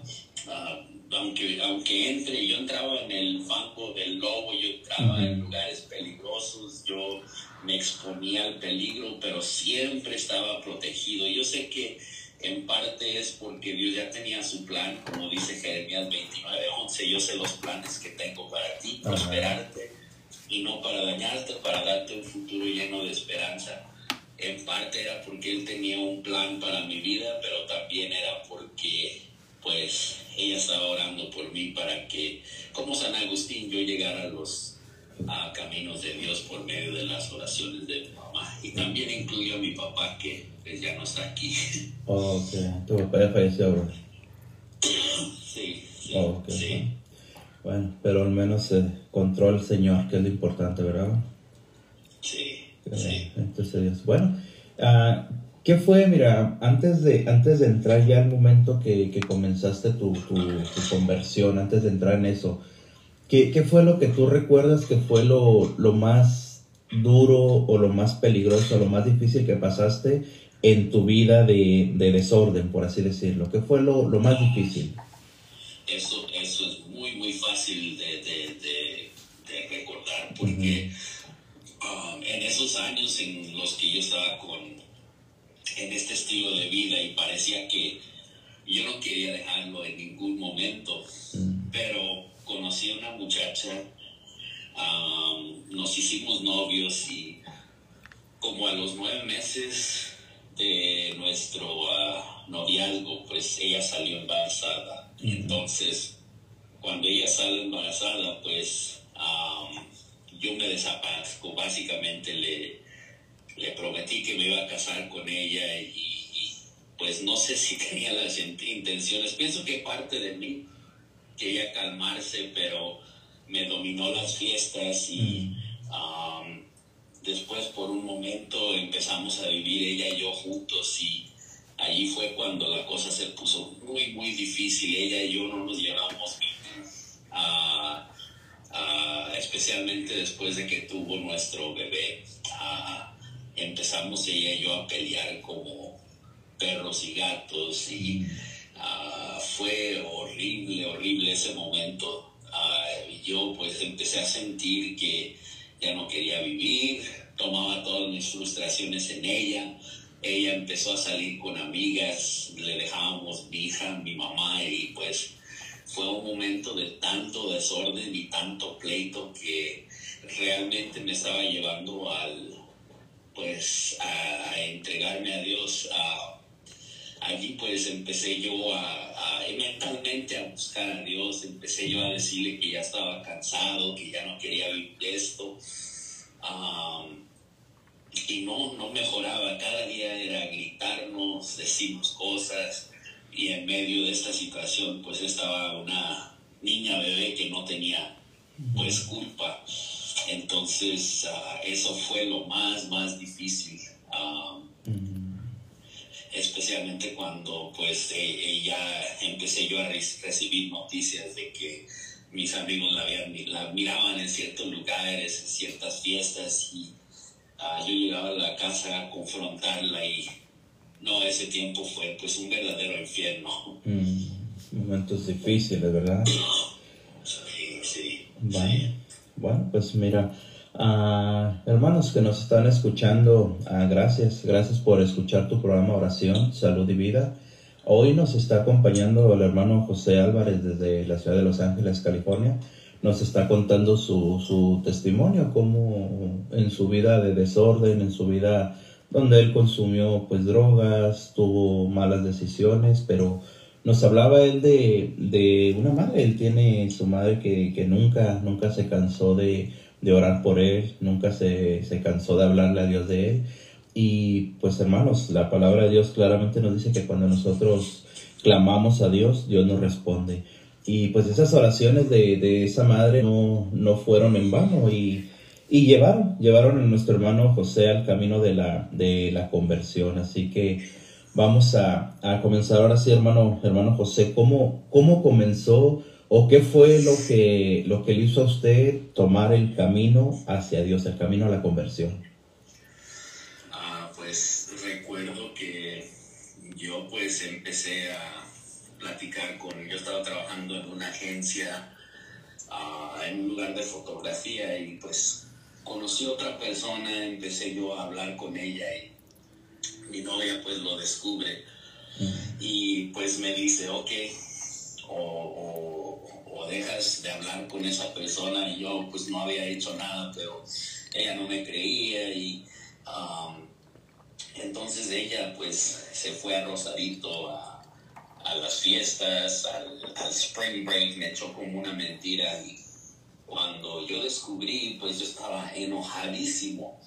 aunque, aunque entre, yo entraba en el fango del lobo, yo entraba en lugares peligrosos, yo me exponía al peligro, pero siempre estaba protegido. Yo sé que en parte es porque Dios ya tenía su plan, como dice Jeremías 29, 11, yo sé los planes que tengo para ti, prosperarte y no para dañarte, para darte un futuro lleno de esperanza. En parte era porque Él tenía un plan para mi vida, pero también era porque pues ella estaba orando por mí para que, como San Agustín, yo llegara a los a caminos de Dios por medio de las oraciones de mi mamá. Y también incluyo a mi papá que pues, ya no está aquí. Oh, ok. ¿Tu papá ya falleció, bro? Sí, sí. Oh, sí. Bueno, pero al menos se encontró el Señor, que es lo importante, ¿verdad? Sí, sí. Entonces, bueno, uh, ¿qué fue, mira, antes de, antes de entrar ya al momento que, que comenzaste tu, tu, tu conversión, antes de entrar en eso, ¿Qué, fue lo que tú recuerdas que fue lo, más duro o lo más peligroso, lo más difícil que pasaste en tu vida de, desorden, por así decirlo? ¿Qué fue lo, más difícil? Eso, eso es muy, fácil de, recordar porque um, en esos años en los que yo estaba con, en este estilo de vida y parecía que yo no quería dejarlo en ningún momento, pero conocí a una muchacha, nos hicimos novios y como a los nueve meses de nuestro uh, noviazgo, pues ella salió embarazada. Entonces, cuando ella sale embarazada, pues yo me desaparezco. Básicamente le, le prometí que me iba a casar con ella y, pues no sé si tenía las intenciones. Pienso que parte de mí quería calmarse, pero me dominó las fiestas y um, después por un momento empezamos a vivir ella y yo juntos y allí fue cuando la cosa se puso muy, muy difícil. Ella y yo no nos llevamos bien, especialmente después de que tuvo nuestro bebé. empezamos ella y yo a pelear como perros y gatos y Ah, fue horrible, horrible ese momento. Ah, yo pues empecé a sentir que ya no quería vivir, tomaba todas mis frustraciones en ella. Ella empezó a salir con amigas, le dejábamos mi hija, mi mamá y pues fue un momento de tanto desorden y tanto pleito que realmente me estaba llevando al pues a, entregarme a Dios allí pues empecé yo a, mentalmente a buscar a Dios, empecé yo a decirle que ya estaba cansado, que ya no quería vivir esto. y no, no mejoraba, cada día era gritarnos, decirnos cosas y en medio de esta situación pues estaba una niña bebé que no tenía pues culpa entonces ah, eso fue lo más, más difícil. Ah, especialmente cuando pues e, ella empecé yo a recibir noticias de que mis amigos la, la miraban en ciertos lugares, en ciertas fiestas y uh, yo llegaba a la casa a confrontarla y no, ese tiempo fue pues un verdadero infierno. Mm, momentos difíciles, ¿verdad? Sí, sí. Bueno, pues mira, uh, hermanos que nos están escuchando, uh, gracias, gracias por escuchar tu programa Oración, Salud y Vida. Hoy nos está acompañando el hermano José Álvarez desde la ciudad de Los Ángeles, California. Nos está contando su, su testimonio, como en su vida de desorden, en su vida donde él consumió pues drogas, tuvo malas decisiones, pero nos hablaba él de, de una madre, él tiene su madre que, que nunca, nunca se cansó de, de orar por él, nunca se, se cansó de hablarle a Dios de él y pues hermanos, la palabra de Dios claramente nos dice que cuando nosotros clamamos a Dios, Dios nos responde. Y pues esas oraciones de, de esa madre no, no, fueron en vano y, y, llevaron, llevaron a nuestro hermano José al camino de la, de la conversión. Así que vamos a, a comenzar ahora sí, hermano, hermano José, ¿cómo, cómo comenzó o qué fue lo que, lo que le hizo a usted tomar el camino hacia Dios, el camino a la conversión? yo pues empecé a platicar con, yo estaba trabajando en una agencia, uh, en un lugar de fotografía y pues conocí a otra persona, empecé yo a hablar con ella y mi novia pues lo descubre. Y pues me dice, ok, o, o, dejas de hablar con esa persona. Y yo pues no había hecho nada, pero ella no me creía y... Um, entonces ella pues se fue a Rosarito a, las fiestas, al, spring break, me echó como una mentira y cuando yo descubrí pues yo estaba enojadísimo.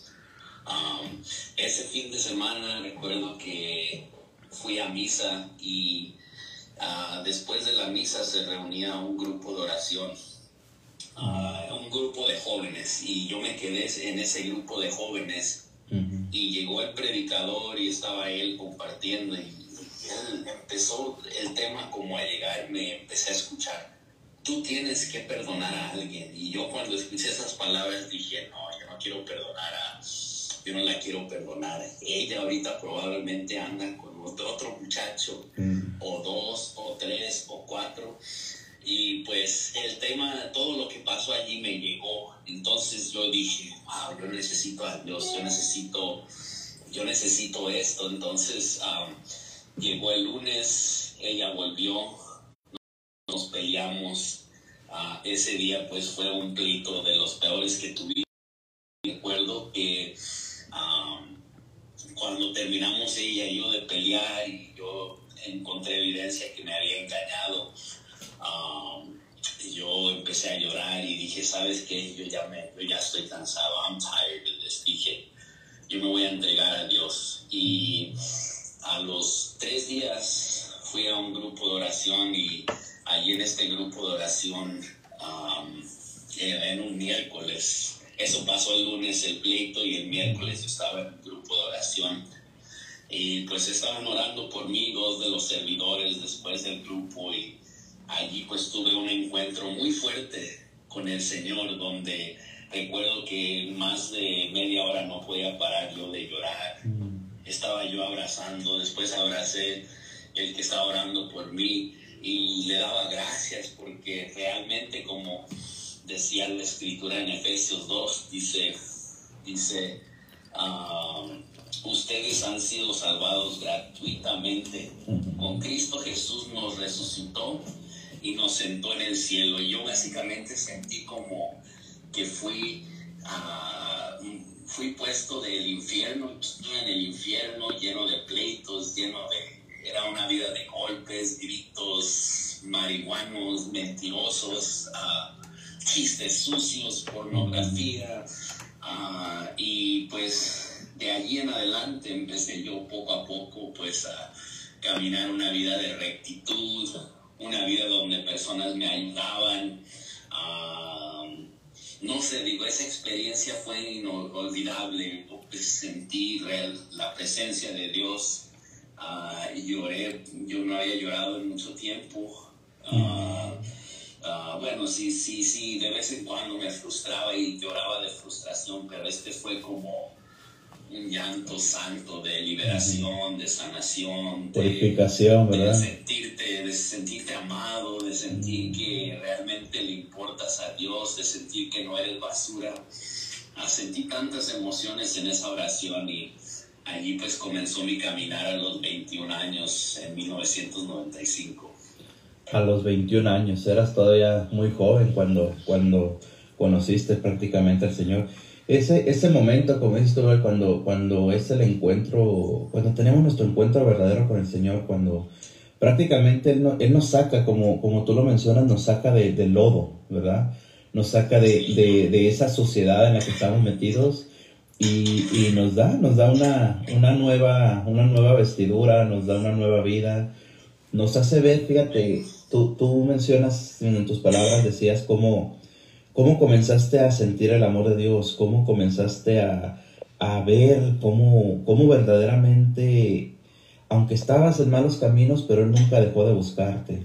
Um, ese fin de semana recuerdo que fui a misa y uh, después de la misa se reunía un grupo de oración, uh, un grupo de jóvenes y yo me quedé en ese grupo de jóvenes y llegó el predicador y estaba él compartiendo y, él empezó el tema como a llegar, me empecé a escuchar. Tú tienes que perdonar a alguien. Y yo cuando escuché esas palabras dije, no, yo no quiero perdonar a, yo no la quiero perdonar. Ella ahorita probablemente anda con otro, otro muchacho, o dos, o tres, o cuatro y pues el tema, todo lo que pasó allí me llegó. Entonces yo dije, wow, yo necesito a Dios, yo necesito, yo necesito esto. Entonces llegó el lunes, ella volvió, nos peleamos. Ah, ese día pues fue un pleito de los peores que tuvimos. Recuerdo que cuando terminamos ella y yo de pelear y yo encontré evidencia que me había engañado, Um, yo empecé a llorar y dije, ¿sabes qué? Yo ya, me, yo ya estoy cansado, I'm tired of this. Dije, yo me voy a entregar a Dios. Y a los tres días fui a un grupo de oración y allí en este grupo de oración, um, en un miércoles, eso pasó el lunes el pleito y el miércoles yo estaba en un grupo de oración. Y pues estaban orando por mí dos de los servidores después del grupo y allí pues tuve un encuentro muy fuerte con el Señor donde recuerdo que más de media hora no podía parar yo de llorar. Mm. Estaba yo abrazando, después abracé el que estaba orando por mí y le daba gracias porque realmente como decía la escritura en Efesios 2, dice, dice, ah, ustedes han sido salvados gratuitamente. Con Cristo Jesús nos resucitó y nos sentó en el cielo. Y yo básicamente sentí como que fui, uh, fui puesto del infierno, en el infierno lleno de pleitos, lleno de... Era una vida de golpes, gritos, marihuanos, mentirosos, uh, chistes sucios, pornografía. Uh, y pues de allí en adelante empecé yo poco a poco pues a caminar una vida de rectitud, una vida donde personas me ayudaban. no sé, digo, esa experiencia fue inolvidable, pues, sentir la presencia de Dios. Ah, lloré, yo no había llorado en mucho tiempo. Ah, ah, bueno, sí, sí, sí, de vez en cuando me frustraba y lloraba de frustración, pero este fue como un llanto santo de liberación, de sanación, purificación, de, ¿verdad? De sentirte, de sentirte amado, de sentir que realmente le importas a Dios, de sentir que no eres basura. Sentí tantas emociones en esa oración y allí pues comenzó mi caminar a los 21 años, en 1995. A los 21 años, eras todavía muy joven cuando, cuando conociste prácticamente al Señor. Ese, ese momento, como dices tú, cuando, cuando es el encuentro, cuando tenemos nuestro encuentro verdadero con el Señor, cuando prácticamente Él, él nos saca, como, como tú lo mencionas, nos saca de, del lodo, ¿verdad? Nos saca de, de, de, esa sociedad en la que estamos metidos y, y nos da, nos da una, una, nueva, una nueva vestidura, nos da una nueva vida, nos hace ver, fíjate, tú, tú mencionas en tus palabras, decías cómo ¿Cómo comenzaste a sentir el amor de Dios? ¿Cómo comenzaste a, a ver cómo, cómo, verdaderamente, aunque estabas en malos caminos, pero Él nunca dejó de buscarte?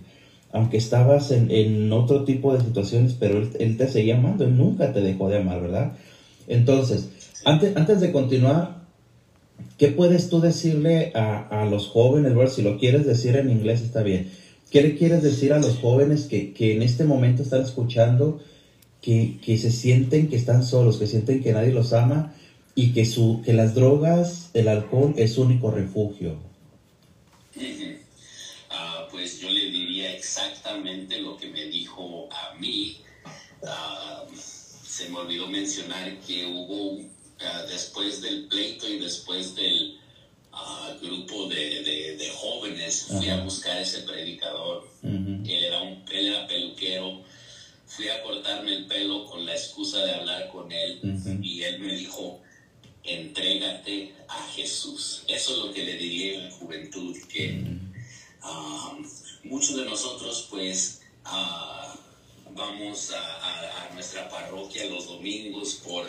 Aunque estabas en, en otro tipo de situaciones, pero él, él, te seguía amando, Él nunca te dejó de amar, ¿verdad? Entonces, antes, antes de continuar, ¿qué puedes tú decirle a, a los jóvenes? Bueno, si lo quieres decir en inglés está bien. ¿Qué le quieres decir a los jóvenes que, que en este momento están escuchando? que, se sienten que están solos, que sienten que nadie los ama y que, su, que las drogas, el alcohol es su único refugio. Ah, pues yo le diría exactamente lo que me dijo a mí. Ah, se me olvidó mencionar que hubo, ah, después del pleito y después del grupo de, de, jóvenes, fui a buscar ese predicador. él, era un, él era peluquero. Fui a cortarme el pelo con la excusa de hablar con él y él me dijo, entrégate a Jesús. Eso es lo que le diría a la juventud, que um, muchos de nosotros pues uh, vamos a, nuestra parroquia los domingos por,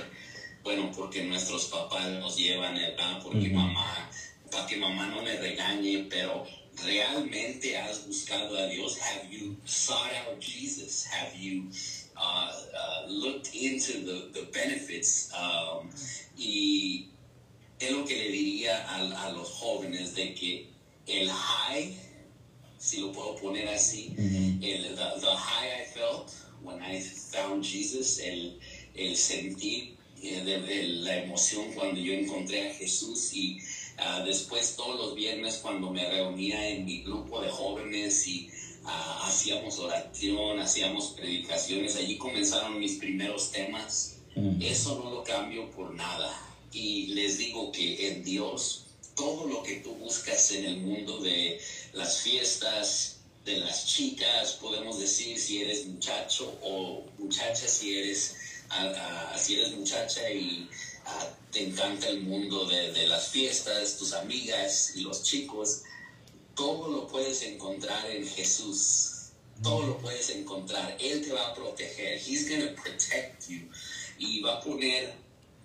bueno, porque nuestros papás nos llevan, ¿verdad? Porque mamá, para que mamá no me regañe, pero realmente has buscado a Dios? Have you sought out Jesus? Have you uh, uh, looked into the, the benefits? Um, y es lo que le diría a, a, los jóvenes de que el high, si lo puedo poner así, el, the, the, high I felt when I found Jesus, el, el sentir de, de la emoción cuando yo encontré a Jesús y Ah, después todos los viernes cuando me reunía en mi grupo de jóvenes y uh, hacíamos oración, hacíamos predicaciones, allí comenzaron mis primeros temas. Mm. Eso no lo cambio por nada. Y les digo que en Dios, todo lo que tú buscas en el mundo de las fiestas, de las chicas, podemos decir si eres muchacho o muchacha, si eres, uh, si eres muchacha y te encanta el mundo de, las fiestas, tus amigas y los chicos, todo lo puedes encontrar en Jesús. Todo lo puedes encontrar. Él te va a proteger. He's going to protect you. Y va a poner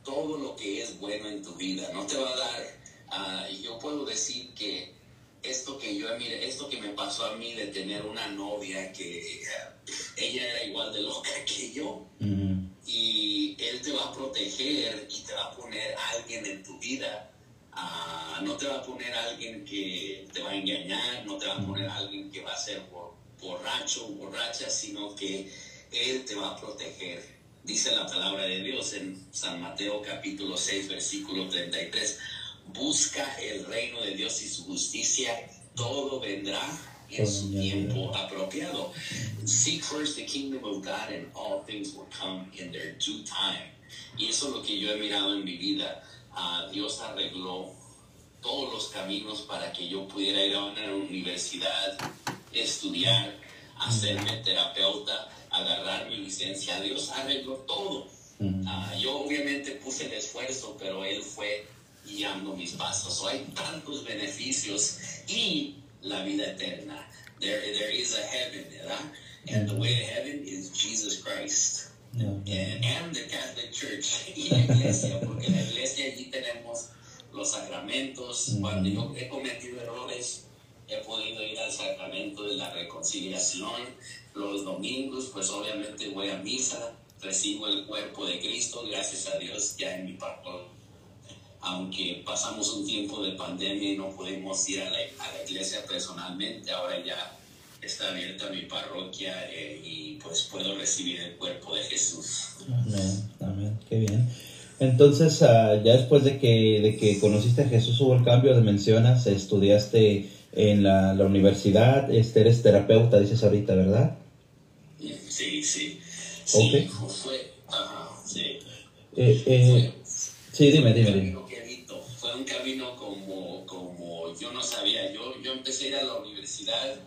todo lo que es bueno en tu vida. No te va a dar. Ah, yo puedo decir que esto que yo mire, esto que me pasó a mí de tener una novia que ella era igual de loca que yo y Él te va a proteger y te va a poner a alguien en tu vida. Uh, no te va a poner a alguien que te va a engañar, no te va a poner a alguien que va a ser borracho o borracha, sino que Él te va a proteger. Dice la palabra de Dios en San Mateo capítulo 6, versículo 33. Busca el reino de Dios y su justicia, todo vendrá en su tiempo apropiado. Seek first the kingdom of God and all things will come in their due time. Y eso es lo que yo he mirado en mi vida. Uh, Dios arregló todos los caminos para que yo pudiera ir a una universidad, estudiar, hacerme terapeuta, agarrar mi licencia. Dios arregló todo. Uh, yo obviamente puse el esfuerzo, pero Él fue guiando mis pasos. hay tantos beneficios y la vida eterna. There, there is a heaven, ¿verdad? And the way to heaven is Jesus Christ. and the Catholic Church y la iglesia, porque en la iglesia allí tenemos los sacramentos. Cuando yo he cometido errores, he podido ir al sacramento de la reconciliación. Los domingos, pues obviamente voy a misa, recibo el cuerpo de Cristo, gracias a Dios, ya en mi parto. Aunque pasamos un tiempo de pandemia y no pudimos ir a la, a la iglesia personalmente, ahora ya está abierta mi parroquia eh, y pues puedo recibir el cuerpo de Jesús. Amén, amén, qué bien. Entonces, uh, ya después de que, de que conociste a Jesús, hubo el cambio de mencionas, estudiaste en la, la universidad, este, eres terapeuta, dices ahorita, ¿verdad? Sí, sí. Sí, okay. fue, uh, sí. Eh, eh, sí, dime, dime, dime. Un camino como, como yo no sabía, yo, yo empecé a ir a la universidad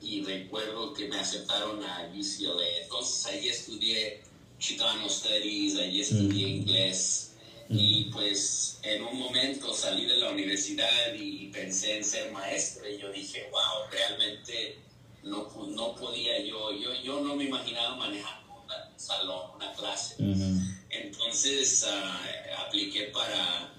y recuerdo que me aceptaron a UCLA. Entonces ahí estudié Chicano Studies, allí estudié inglés. Y pues en un momento salí de la universidad y pensé en ser maestro y yo dije, wow, realmente no, no podía yo, yo, yo no me imaginaba manejar un salón, una clase. Entonces uh, apliqué para uh,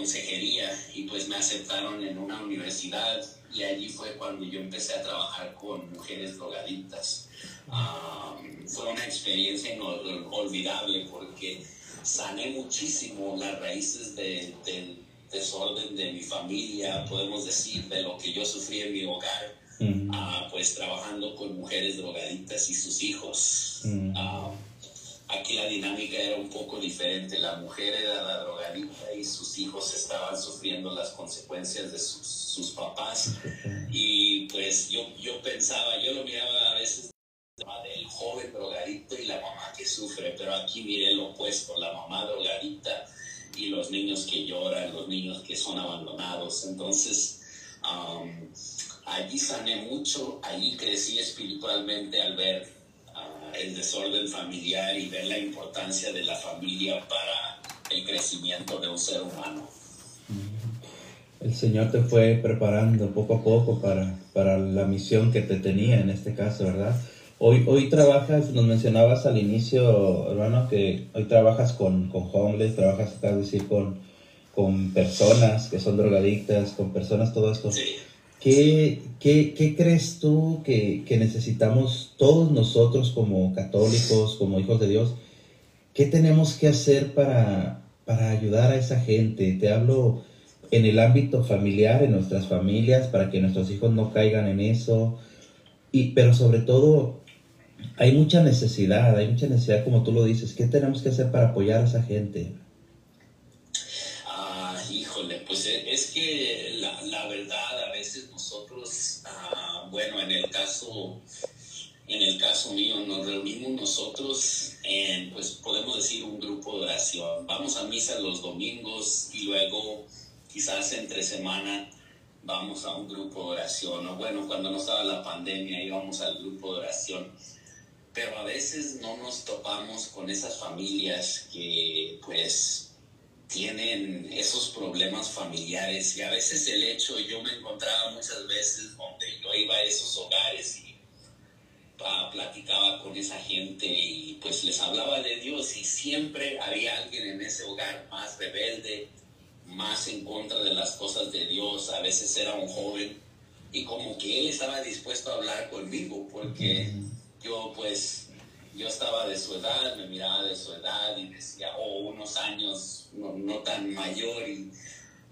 consejería y pues me aceptaron en una universidad y allí fue cuando yo empecé a trabajar con mujeres drogadictas. Um, fue una experiencia inolvidable porque sané muchísimo las raíces del desorden de mi familia, podemos decir, de lo que yo sufrí en mi hogar, uh, pues trabajando con mujeres drogadictas y sus hijos. Uh, aquí la dinámica era un poco diferente. La mujer era la drogadicta y sus hijos estaban sufriendo las consecuencias de sus, sus papás. Y pues yo, yo pensaba, yo lo miraba a veces del joven drogadicto y la mamá que sufre, pero aquí miré lo opuesto, la mamá drogadicta y los niños que lloran, los niños que son abandonados. Entonces, um, allí sané mucho, allí crecí espiritualmente al ver el desorden familiar y ver la importancia de la familia para el crecimiento de un ser humano. El Señor te fue preparando poco a poco para, para la misión que te tenía en este caso, ¿verdad? Hoy, hoy trabajas, nos mencionabas al inicio, hermano, que hoy trabajas con, con homeless, trabajas, acá decir, con, con personas que son drogadictas, con personas, todo esto. Sí. ¿Qué, qué, qué crees tú que, que, necesitamos todos nosotros como católicos, como hijos de Dios? ¿Qué tenemos que hacer para, para ayudar a esa gente? Te hablo en el ámbito familiar, en nuestras familias, para que nuestros hijos no caigan en eso. Y, pero sobre todo, hay mucha necesidad, hay mucha necesidad, como tú lo dices. ¿Qué tenemos que hacer para apoyar a esa gente? Ah, híjole, pues es que la, la verdad bueno, en el caso, en el caso mío, nos reunimos nosotros en, pues podemos decir, un grupo de oración. Vamos a misa los domingos y luego, quizás entre semana, vamos a un grupo de oración. O bueno, cuando no estaba la pandemia íbamos al grupo de oración. Pero a veces no nos topamos con esas familias que, pues, tienen esos problemas familiares. Y a veces el hecho, yo me encontraba muchas veces donde yo iba a esos hogares y uh, platicaba con esa gente y pues les hablaba de Dios. Y siempre había alguien en ese hogar más rebelde, más en contra de las cosas de Dios, a veces era un joven y como que él estaba dispuesto a hablar conmigo porque yo pues yo estaba de su edad, me miraba de su edad y decía, oh, unos años no, no, tan mayor y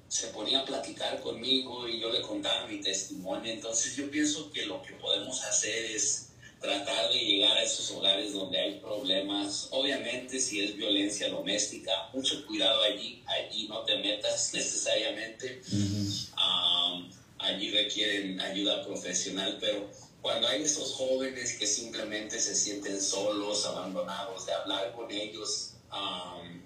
se ponía a platicar conmigo y yo le contaba mi testimonio. Entonces yo pienso que lo que podemos hacer es tratar de llegar a esos hogares donde hay problemas. Obviamente si es violencia doméstica, mucho cuidado allí, allí no te metas necesariamente. Uh -huh. um, allí requieren ayuda profesional, pero cuando hay esos jóvenes que simplemente se sienten solos, abandonados, de hablar con ellos, um,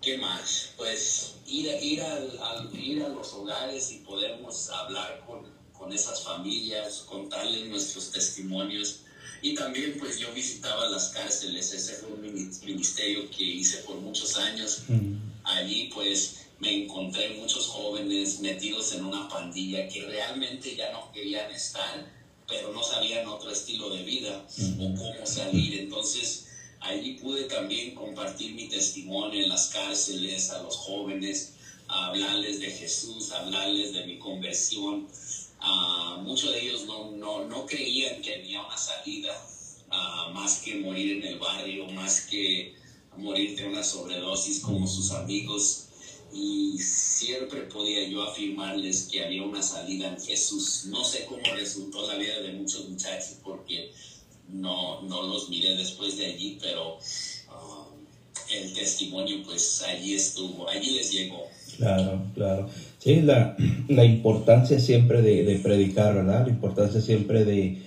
¿qué más? Pues ir, ir, al, al, ir a los hogares y podemos hablar con, con esas familias, contarles nuestros testimonios. Y también pues yo visitaba las cárceles, ese fue un ministerio que hice por muchos años. Mm. Allí pues me encontré muchos jóvenes metidos en una pandilla que realmente ya no querían estar pero no sabían otro estilo de vida o cómo salir. Entonces, allí pude también compartir mi testimonio en las cárceles a los jóvenes, hablarles de Jesús, hablarles de mi conversión. Uh, muchos de ellos no, no, no, creían que había una salida uh, más que morir en el barrio, más que morir de una sobredosis como sus amigos. Y siempre podía yo afirmarles que había una salida en Jesús. No sé cómo resultó la vida de muchos muchachos porque no, no los miré después de allí, pero uh, el testimonio pues allí estuvo, allí les llegó. Claro, claro. Sí, la, la importancia siempre de, de, predicar, ¿verdad? La importancia siempre de,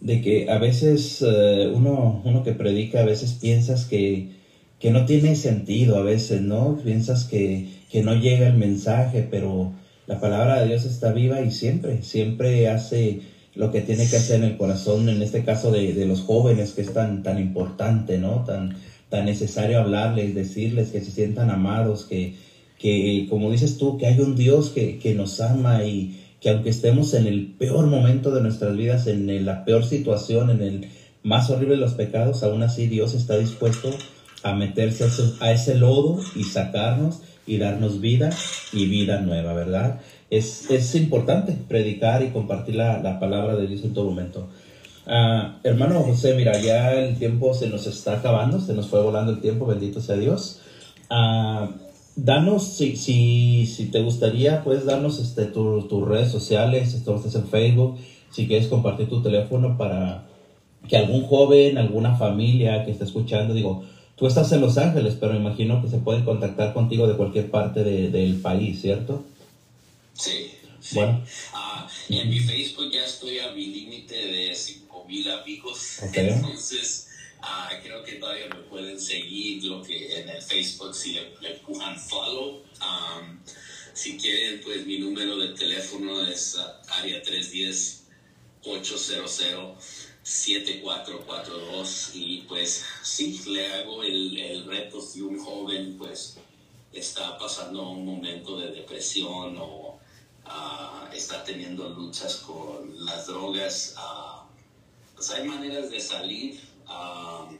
de que a veces uh, uno, uno que predica, a veces piensas que, que no tiene sentido, a veces, ¿no? Piensas que, que no llega el mensaje, pero la palabra de Dios está viva y siempre, siempre hace lo que tiene que hacer en el corazón, en este caso de, de los jóvenes, que es tan, tan importante, ¿no? Tan, tan necesario hablarles, decirles que se sientan amados, que, que como dices tú, que hay un Dios que, que, nos ama y que aunque estemos en el peor momento de nuestras vidas, en la peor situación, en el más horrible de los pecados, aún así Dios está dispuesto a meterse a ese, a ese lodo y sacarnos y darnos vida y vida nueva, ¿verdad? Es, es importante predicar y compartir la, la, palabra de Dios en todo momento. Uh, hermano José, mira, ya el tiempo se nos está acabando, se nos fue volando el tiempo, bendito sea Dios. Uh, danos, si, si, si te gustaría, puedes darnos este, tus tu redes sociales, estás en Facebook, si quieres compartir tu teléfono para que algún joven, alguna familia que esté escuchando, digo, tú estás en Los Ángeles, pero imagino que se pueden contactar contigo de cualquier parte de, del país, ¿cierto? Sí. sí. Bueno. Uh, en mi Facebook ya estoy a mi límite de 5000 amigos. Okay. Entonces, Uh, creo que todavía me pueden seguir lo que en el Facebook si le, le empujan follow. Um, si quieren, pues mi número de teléfono es uh, área 310-800-7442 y pues sí, le hago el, el, reto si un joven pues está pasando un momento de depresión o uh, está teniendo luchas con las drogas. pues hay maneras de salir Um,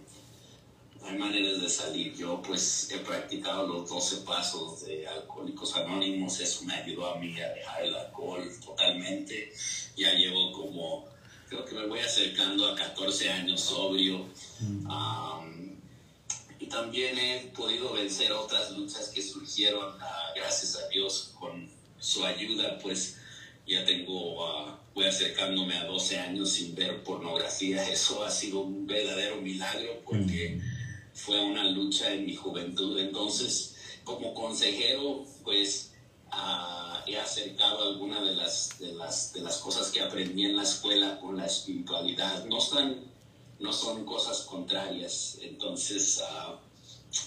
hay maneras de salir. Yo pues he practicado los 12 pasos de Alcohólicos Anónimos. Eso me ayudó a mí a dejar el alcohol totalmente. Ya llevo como, creo que me voy acercando a 14 años sobrio. Um, y también he podido vencer otras luchas que surgieron, uh, gracias a Dios, con su ayuda, pues ya tengo... Uh, voy acercándome a 12 años sin ver pornografía. Eso ha sido un verdadero milagro porque fue una lucha en mi juventud. Entonces, como consejero, pues uh, he acercado algunas de las, de, las, de las cosas que aprendí en la escuela con la espiritualidad. No, están, no son cosas contrarias. Entonces, uh,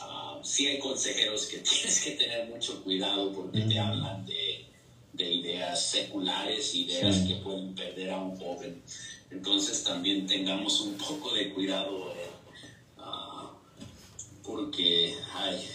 uh, sí hay consejeros que tienes que tener mucho cuidado porque te hablan de de ideas seculares, ideas sí. que pueden perder a un joven. Entonces también tengamos un poco de cuidado eh, uh, porque, ay,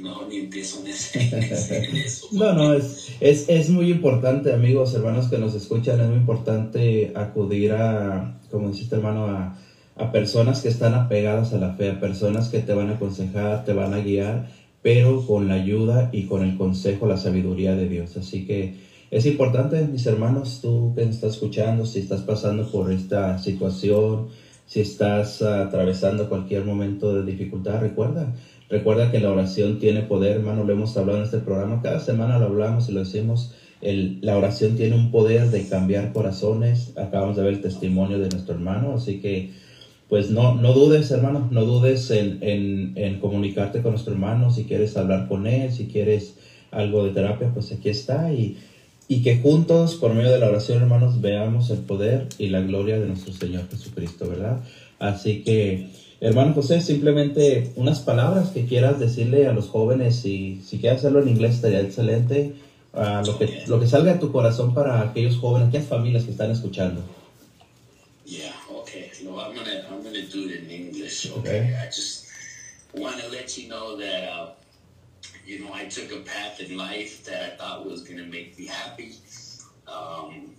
mejor ni empiezo en, ese, en, ese, en eso. No, no, es, es, es, muy importante, amigos, hermanos que nos escuchan, es muy importante acudir a, como dice este hermano, a, a personas que están apegadas a la fe, a personas que te van a aconsejar, te van a guiar, pero con la ayuda y con el consejo, la sabiduría de Dios. Así que es importante, mis hermanos, tú que estás escuchando, si estás pasando por esta situación, si estás uh, atravesando cualquier momento de dificultad, recuerda, recuerda que la oración tiene poder, hermano, lo hemos hablado en este programa, cada semana lo hablamos y lo decimos, la oración tiene un poder de cambiar corazones, acabamos de ver el testimonio de nuestro hermano, así que pues no, no dudes, hermano, no dudes en, en, en comunicarte con nuestro hermano, si quieres hablar con él, si quieres algo de terapia, pues aquí está. Y y que juntos, por medio de la oración, hermanos, veamos el poder y la gloria de nuestro Señor Jesucristo, ¿verdad? Así que, hermano José, simplemente unas palabras que quieras decirle a los jóvenes, y si quieres hacerlo en inglés estaría excelente, uh, lo, que, lo que salga de tu corazón para aquellos jóvenes, aquellas familias que están escuchando. Yeah, okay. No, I'm gonna, I'm gonna do it in English, okay? okay. I just want to let you know that... Uh, you know, I took a path in life that I thought was to make me happy. Um,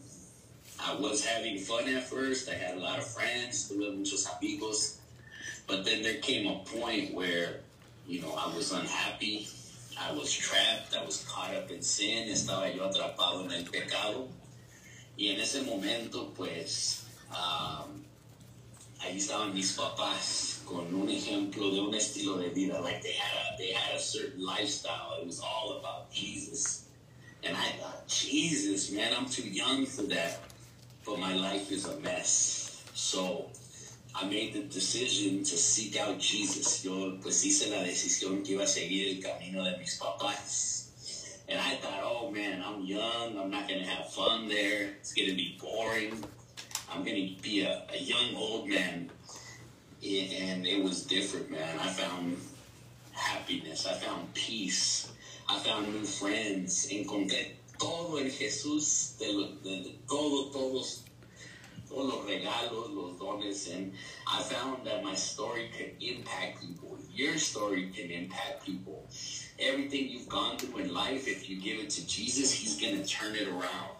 I was having fun at first. I had a lot of friends, muchos amigos. But then there came a point where, you know, I was unhappy. I was trapped. I was caught up in sin. Estaba yo atrapado en el pecado. Y en ese momento, pues, um, ahí estaban mis papás con un ejemplo de un estilo de vida. Like they had a, they had a certain lifestyle. It was all about Jesus. And I thought, Jesus, man, I'm too young for that. But my life is a mess. So I made the decision to seek out Jesus. Yo pues hice la decisión que iba a seguir el camino de mis papás. And I thought, oh man, I'm young. I'm not going to have fun there. It's going to be boring. I'm going to be a, a young old man. And it was different, man. I found happiness. I found peace. I found new friends. Encontré todo en Jesús, de, de, de todo, todos, todos los regalos, los dones. And I found that my story could impact people. Your story can impact people. Everything you've gone through in life, if you give it to Jesus, He's to turn it around.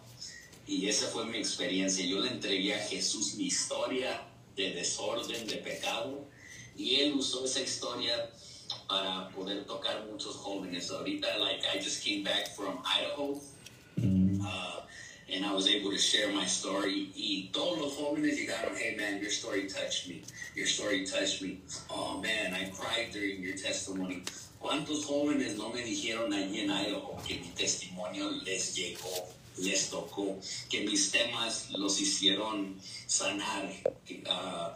Y esa fue mi experiencia. Yo le entregué a Jesús mi historia de desorden, de pecado. Y Él usó esa historia para poder tocar muchos jóvenes. Ahorita, like, I just came back was able to share my story. Y todos los jóvenes llegaron, hey man, your story touched me. Your story touched me. Oh man, I cried during your testimony. ¿Cuántos jóvenes no me dijeron allí en Idaho que mi testimonio les llegó, les tocó, que mis temas los hicieron sanar, que, uh,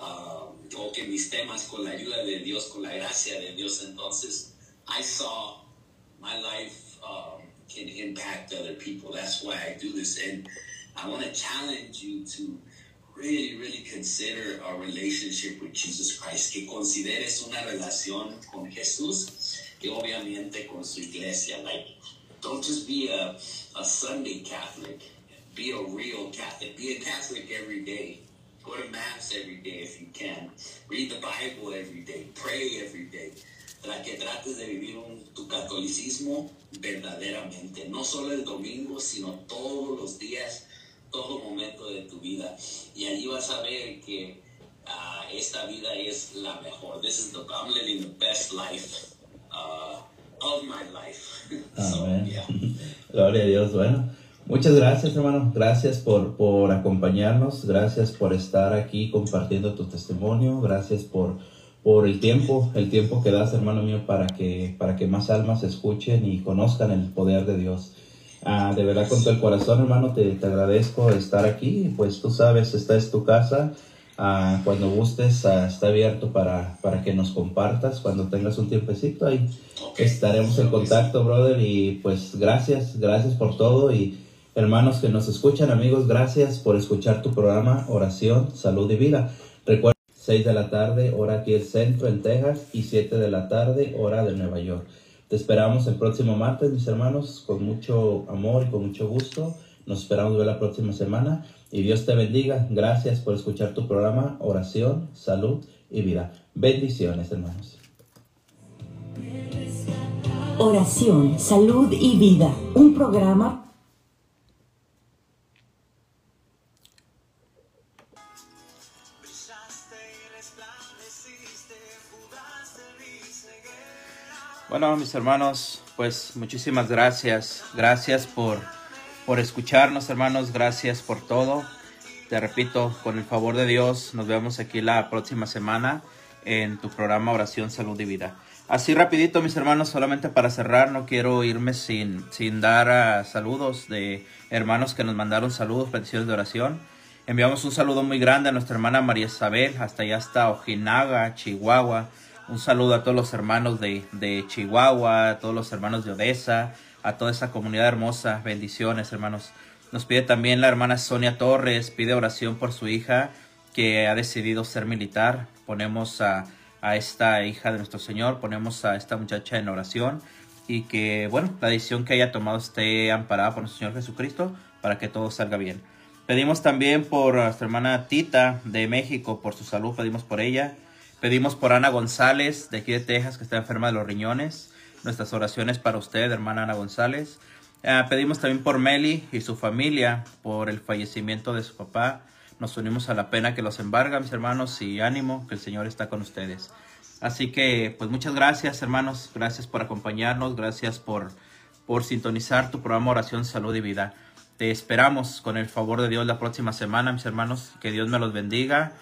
uh, o que mis temas con la ayuda de Dios, con la gracia de Dios, entonces I saw my life um, can impact other people. That's why I do this. And I want to challenge you to really, really consider our relationship with Jesus Christ. Que consideres una relación con Jesús y obviamente con su iglesia. Like, don't just be a, a Sunday Catholic. Be a real Catholic. Be a Catholic every day. Go to Mass every day if you can. Read the Bible every day. Pray every day. Para que trates de vivir un, tu catolicismo verdaderamente. No solo el domingo, sino todos los días, todo momento de tu vida. Y allí vas a ver que uh, esta vida es la mejor. This is the, I'm living the best life uh, of my life. so, Amén. yeah. Gloria a Dios. Bueno, muchas gracias, hermano. Gracias por, por acompañarnos. Gracias por estar aquí compartiendo tu testimonio. Gracias por, por el tiempo, el tiempo que das, hermano mío, para que, para que más almas escuchen y conozcan el poder de Dios. Ah, de verdad, con todo el corazón, hermano, te, te agradezco estar aquí. Pues tú sabes, esta es tu casa. Ah, cuando gustes, ah, está abierto para, para que nos compartas. Cuando tengas un tiempecito ahí, Okay. estaremos en contacto, brother. Y pues gracias, gracias por todo. Y hermanos que nos escuchan, amigos, gracias por escuchar tu programa Oración, Salud y Vida. Recuerda, 6 de la tarde, hora aquí el centro en Texas, y 7 de la tarde, hora de Nueva York. Te esperamos el próximo martes, mis hermanos, con mucho amor y con mucho gusto. Nos esperamos ver la próxima semana. Y Dios te bendiga. Gracias por escuchar tu programa Oración, Salud y Vida. Bendiciones, hermanos. Oración, salud y vida. Un programa Bueno, mis hermanos, pues muchísimas gracias. Gracias por, por escucharnos, hermanos. Gracias por todo. Te repito, con el favor de Dios, nos vemos aquí la próxima semana en tu programa Oración, Salud y Vida. Así rapidito, mis hermanos, solamente para cerrar, no quiero irme sin, sin dar ah, saludos de hermanos que nos mandaron saludos, peticiones de oración. Enviamos un saludo muy grande a nuestra hermana María Isabel, hasta allá hasta Ojinaga, Chihuahua. Un saludo a todos los hermanos de, de Chihuahua, a todos los hermanos de Odessa, a toda esa comunidad hermosa. Bendiciones, hermanos. Nos pide también la hermana Sonia Torres, pide oración por su hija que ha decidido ser militar. Ponemos a, a esta hija de nuestro Señor, ponemos a esta muchacha en oración y que, bueno, la decisión que haya tomado esté amparada por nuestro Señor Jesucristo para que todo salga bien. Pedimos también por nuestra hermana Tita de México, por su salud, pedimos por ella. Pedimos por Ana González, de aquí de Texas, que está enferma de los riñones. Nuestras oraciones para usted, hermana Ana González. Ah, pedimos también por Meli y su familia, por el fallecimiento de su papá. Nos unimos a la pena que los embarga, mis hermanos, y ánimo, que el Señor está con ustedes. Así que, pues muchas gracias, hermanos. Gracias por acompañarnos. Gracias por, por sintonizar tu programa Oración, Salud y Vida. Te esperamos con el favor de Dios la próxima semana, mis hermanos. Que Dios me los bendiga.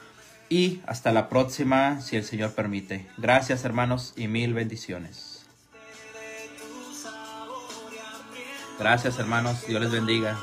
Y hasta la próxima, si el Señor permite. Gracias, hermanos, y mil bendiciones. Gracias, hermanos. Dios les bendiga.